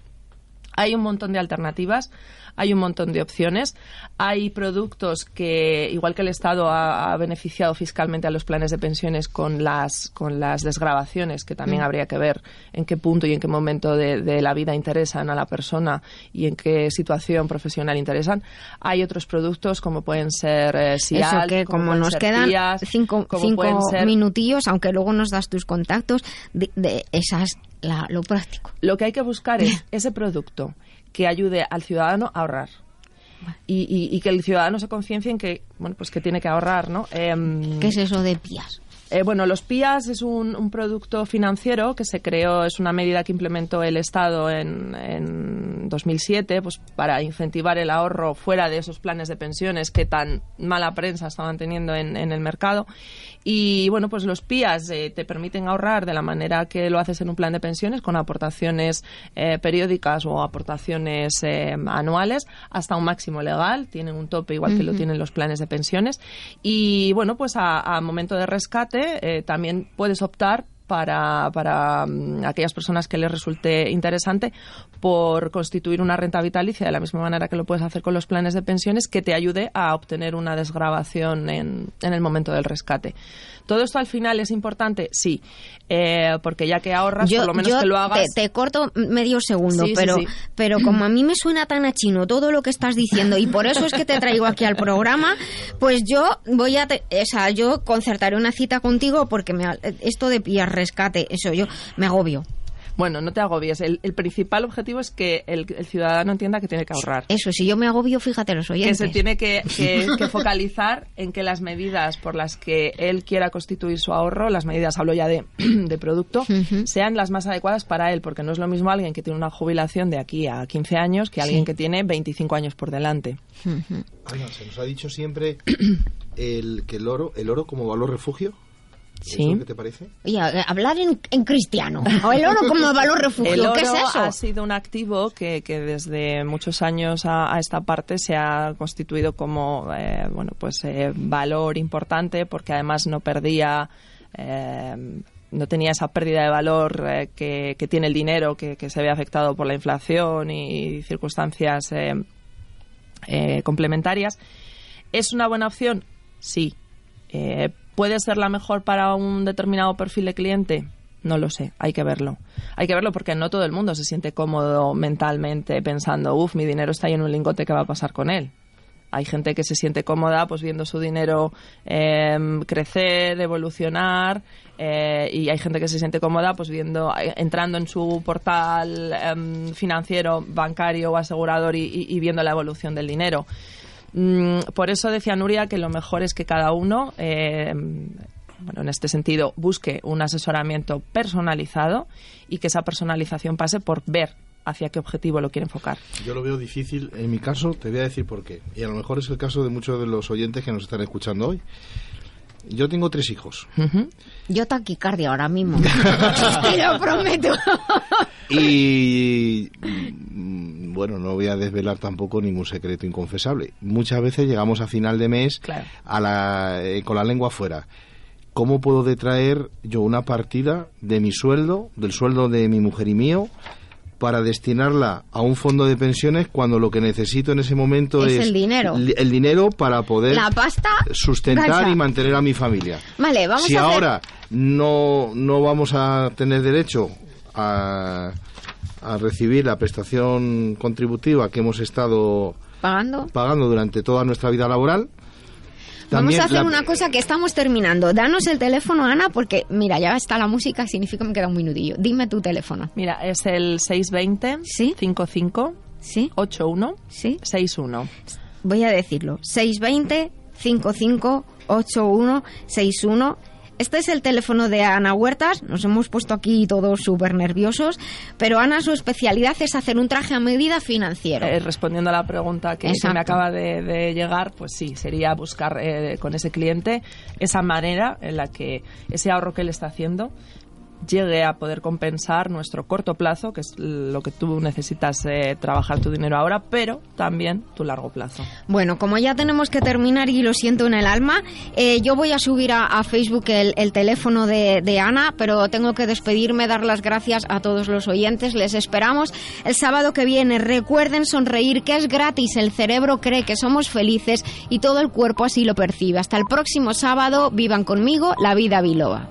Hay un montón de alternativas, hay un montón de opciones, hay productos que, igual que el Estado ha, ha beneficiado fiscalmente a los planes de pensiones con las, con las desgrabaciones, que también Mm. habría que ver en qué punto y en qué momento de, de la vida interesan a la persona y en qué situación profesional interesan. Hay otros productos como pueden ser eh, Eso SIAL, que como como nos quedan cinco, cinco ser- minutillos, aunque luego nos das tus contactos, de, de esas, la- lo práctico. Lo que hay que buscar es ese producto que ayude al ciudadano a ahorrar. Y, y- y que el ciudadano se conciencie en que, bueno, pues que tiene que ahorrar, ¿no? Em, ¿Qué es eso de PIAS? eh, bueno, los PIAs es un, un producto financiero que se creó, es una medida que implementó el Estado en, en 2007 pues, para incentivar el ahorro fuera de esos planes de pensiones que tan mala prensa estaban teniendo en, en el mercado. Y bueno, pues los PIAs eh, te permiten ahorrar de la manera que lo haces en un plan de pensiones, con aportaciones eh, periódicas o aportaciones eh, anuales, hasta un máximo legal. Tienen un tope igual que lo tienen los planes de pensiones. Y bueno, pues a, a momento de rescate eh, también puedes optar para, para mm, aquellas personas que les resulte interesante por constituir una renta vitalicia de la misma manera que lo puedes hacer con los planes de pensiones que te ayude a obtener una desgrabación en, en el momento del rescate. ¿Todo esto al final es importante? Sí, Eh, porque ya que ahorras, por lo menos yo que lo hagas... Te, te corto medio segundo, Sí, sí, pero, sí. pero como a mí me suena tan a chino todo lo que estás diciendo y por eso es que te traigo aquí al programa, pues yo voy a, te- o sea, yo concertaré una cita contigo porque me, esto de pillar rescate, eso yo me agobio. Bueno, no te agobies. El, el principal objetivo es que el, el ciudadano entienda que tiene que ahorrar. Eso, si yo me agobio, fíjate los que oyentes. se tiene que, que- que focalizar en que las medidas por las que él quiera constituir su ahorro, las medidas, hablo ya de, de producto, sean las más adecuadas para él, porque no es lo mismo alguien que tiene una jubilación de aquí a 15 años que alguien Sí. que tiene 25 años por delante. Ana, se nos ha dicho siempre el que el oro, el oro como valor refugio. Sí. ¿Qué te parece? Hablar en, en cristiano. O el oro como valor refugio. El oro ¿Qué es eso? ha sido un activo que, que desde muchos años a, a esta parte se ha constituido como eh, bueno pues eh, valor importante porque además no perdía eh, no tenía esa pérdida de valor eh, que, que tiene el dinero que, que se ve afectado por la inflación y circunstancias eh, eh, complementarias es una buena opción sí Eh, puede ser la mejor para un determinado perfil de cliente No lo sé, hay que verlo. Hay que verlo porque no todo el mundo se siente cómodo mentalmente pensando, uff, mi dinero está ahí en un lingote, ¿qué va a pasar con él? Hay gente que se siente cómoda pues viendo su dinero em, crecer, evolucionar eh, y hay gente que se siente cómoda pues viendo eh, entrando en su portal em, financiero, bancario o asegurador y, y- y viendo la evolución del dinero. Mm, por eso decía Nuria que lo mejor es que cada uno, eh, bueno, en este sentido, busque un asesoramiento personalizado y que esa personalización pase por ver hacia qué objetivo lo quiere enfocar. Yo lo veo difícil. En mi caso, te voy a decir por qué. Y a lo mejor es el caso de muchos de los oyentes que nos están escuchando hoy. Yo tengo tres hijos. Yo taquicardia ahora mismo. Te lo prometo. Y mm, bueno, no voy a desvelar tampoco ningún secreto inconfesable. Muchas veces llegamos a final de mes a la, eh, con la lengua afuera. ¿Cómo puedo detraer yo una partida de mi sueldo, del sueldo de mi mujer y mío, para destinarla a un fondo de pensiones cuando lo que necesito en ese momento Es es, el dinero. el dinero para poder La pasta. sustentar gacha. y mantener a mi familia. Vale, vamos si a hacer- ahora no, no vamos a tener derecho a, a recibir la prestación contributiva que hemos estado Pagando. pagando durante toda nuestra vida laboral, Vamos también a hacer la- una cosa que estamos terminando. Danos el teléfono, Ana, porque mira, ya está la música, significa que me queda un minutillo. Dime tu teléfono. Mira, es el 620 55 81 61. Voy a decirlo. 620 55 81 61. Este es el teléfono de Ana Huertas. Nos hemos puesto aquí todos súper nerviosos. Pero Ana, su especialidad es hacer un traje a medida financiero. Eh, respondiendo a la pregunta que, me acaba de, de llegar, pues sí, sería buscar eh, con ese cliente esa manera en la que ese ahorro que él está haciendo llegue a poder compensar nuestro corto plazo, que es lo que tú necesitas eh, trabajar tu dinero ahora, pero también tu largo plazo. Bueno, como ya tenemos que terminar y lo siento en el alma, eh, yo voy a subir a, Facebook el, el teléfono de, de Ana, pero tengo que despedirme, dar las gracias a todos los oyentes. Les esperamos el sábado que viene. Recuerden sonreír, que es gratis. El cerebro cree que somos felices y todo el cuerpo así lo percibe. Hasta el próximo sábado. Vivan conmigo la vida biloba.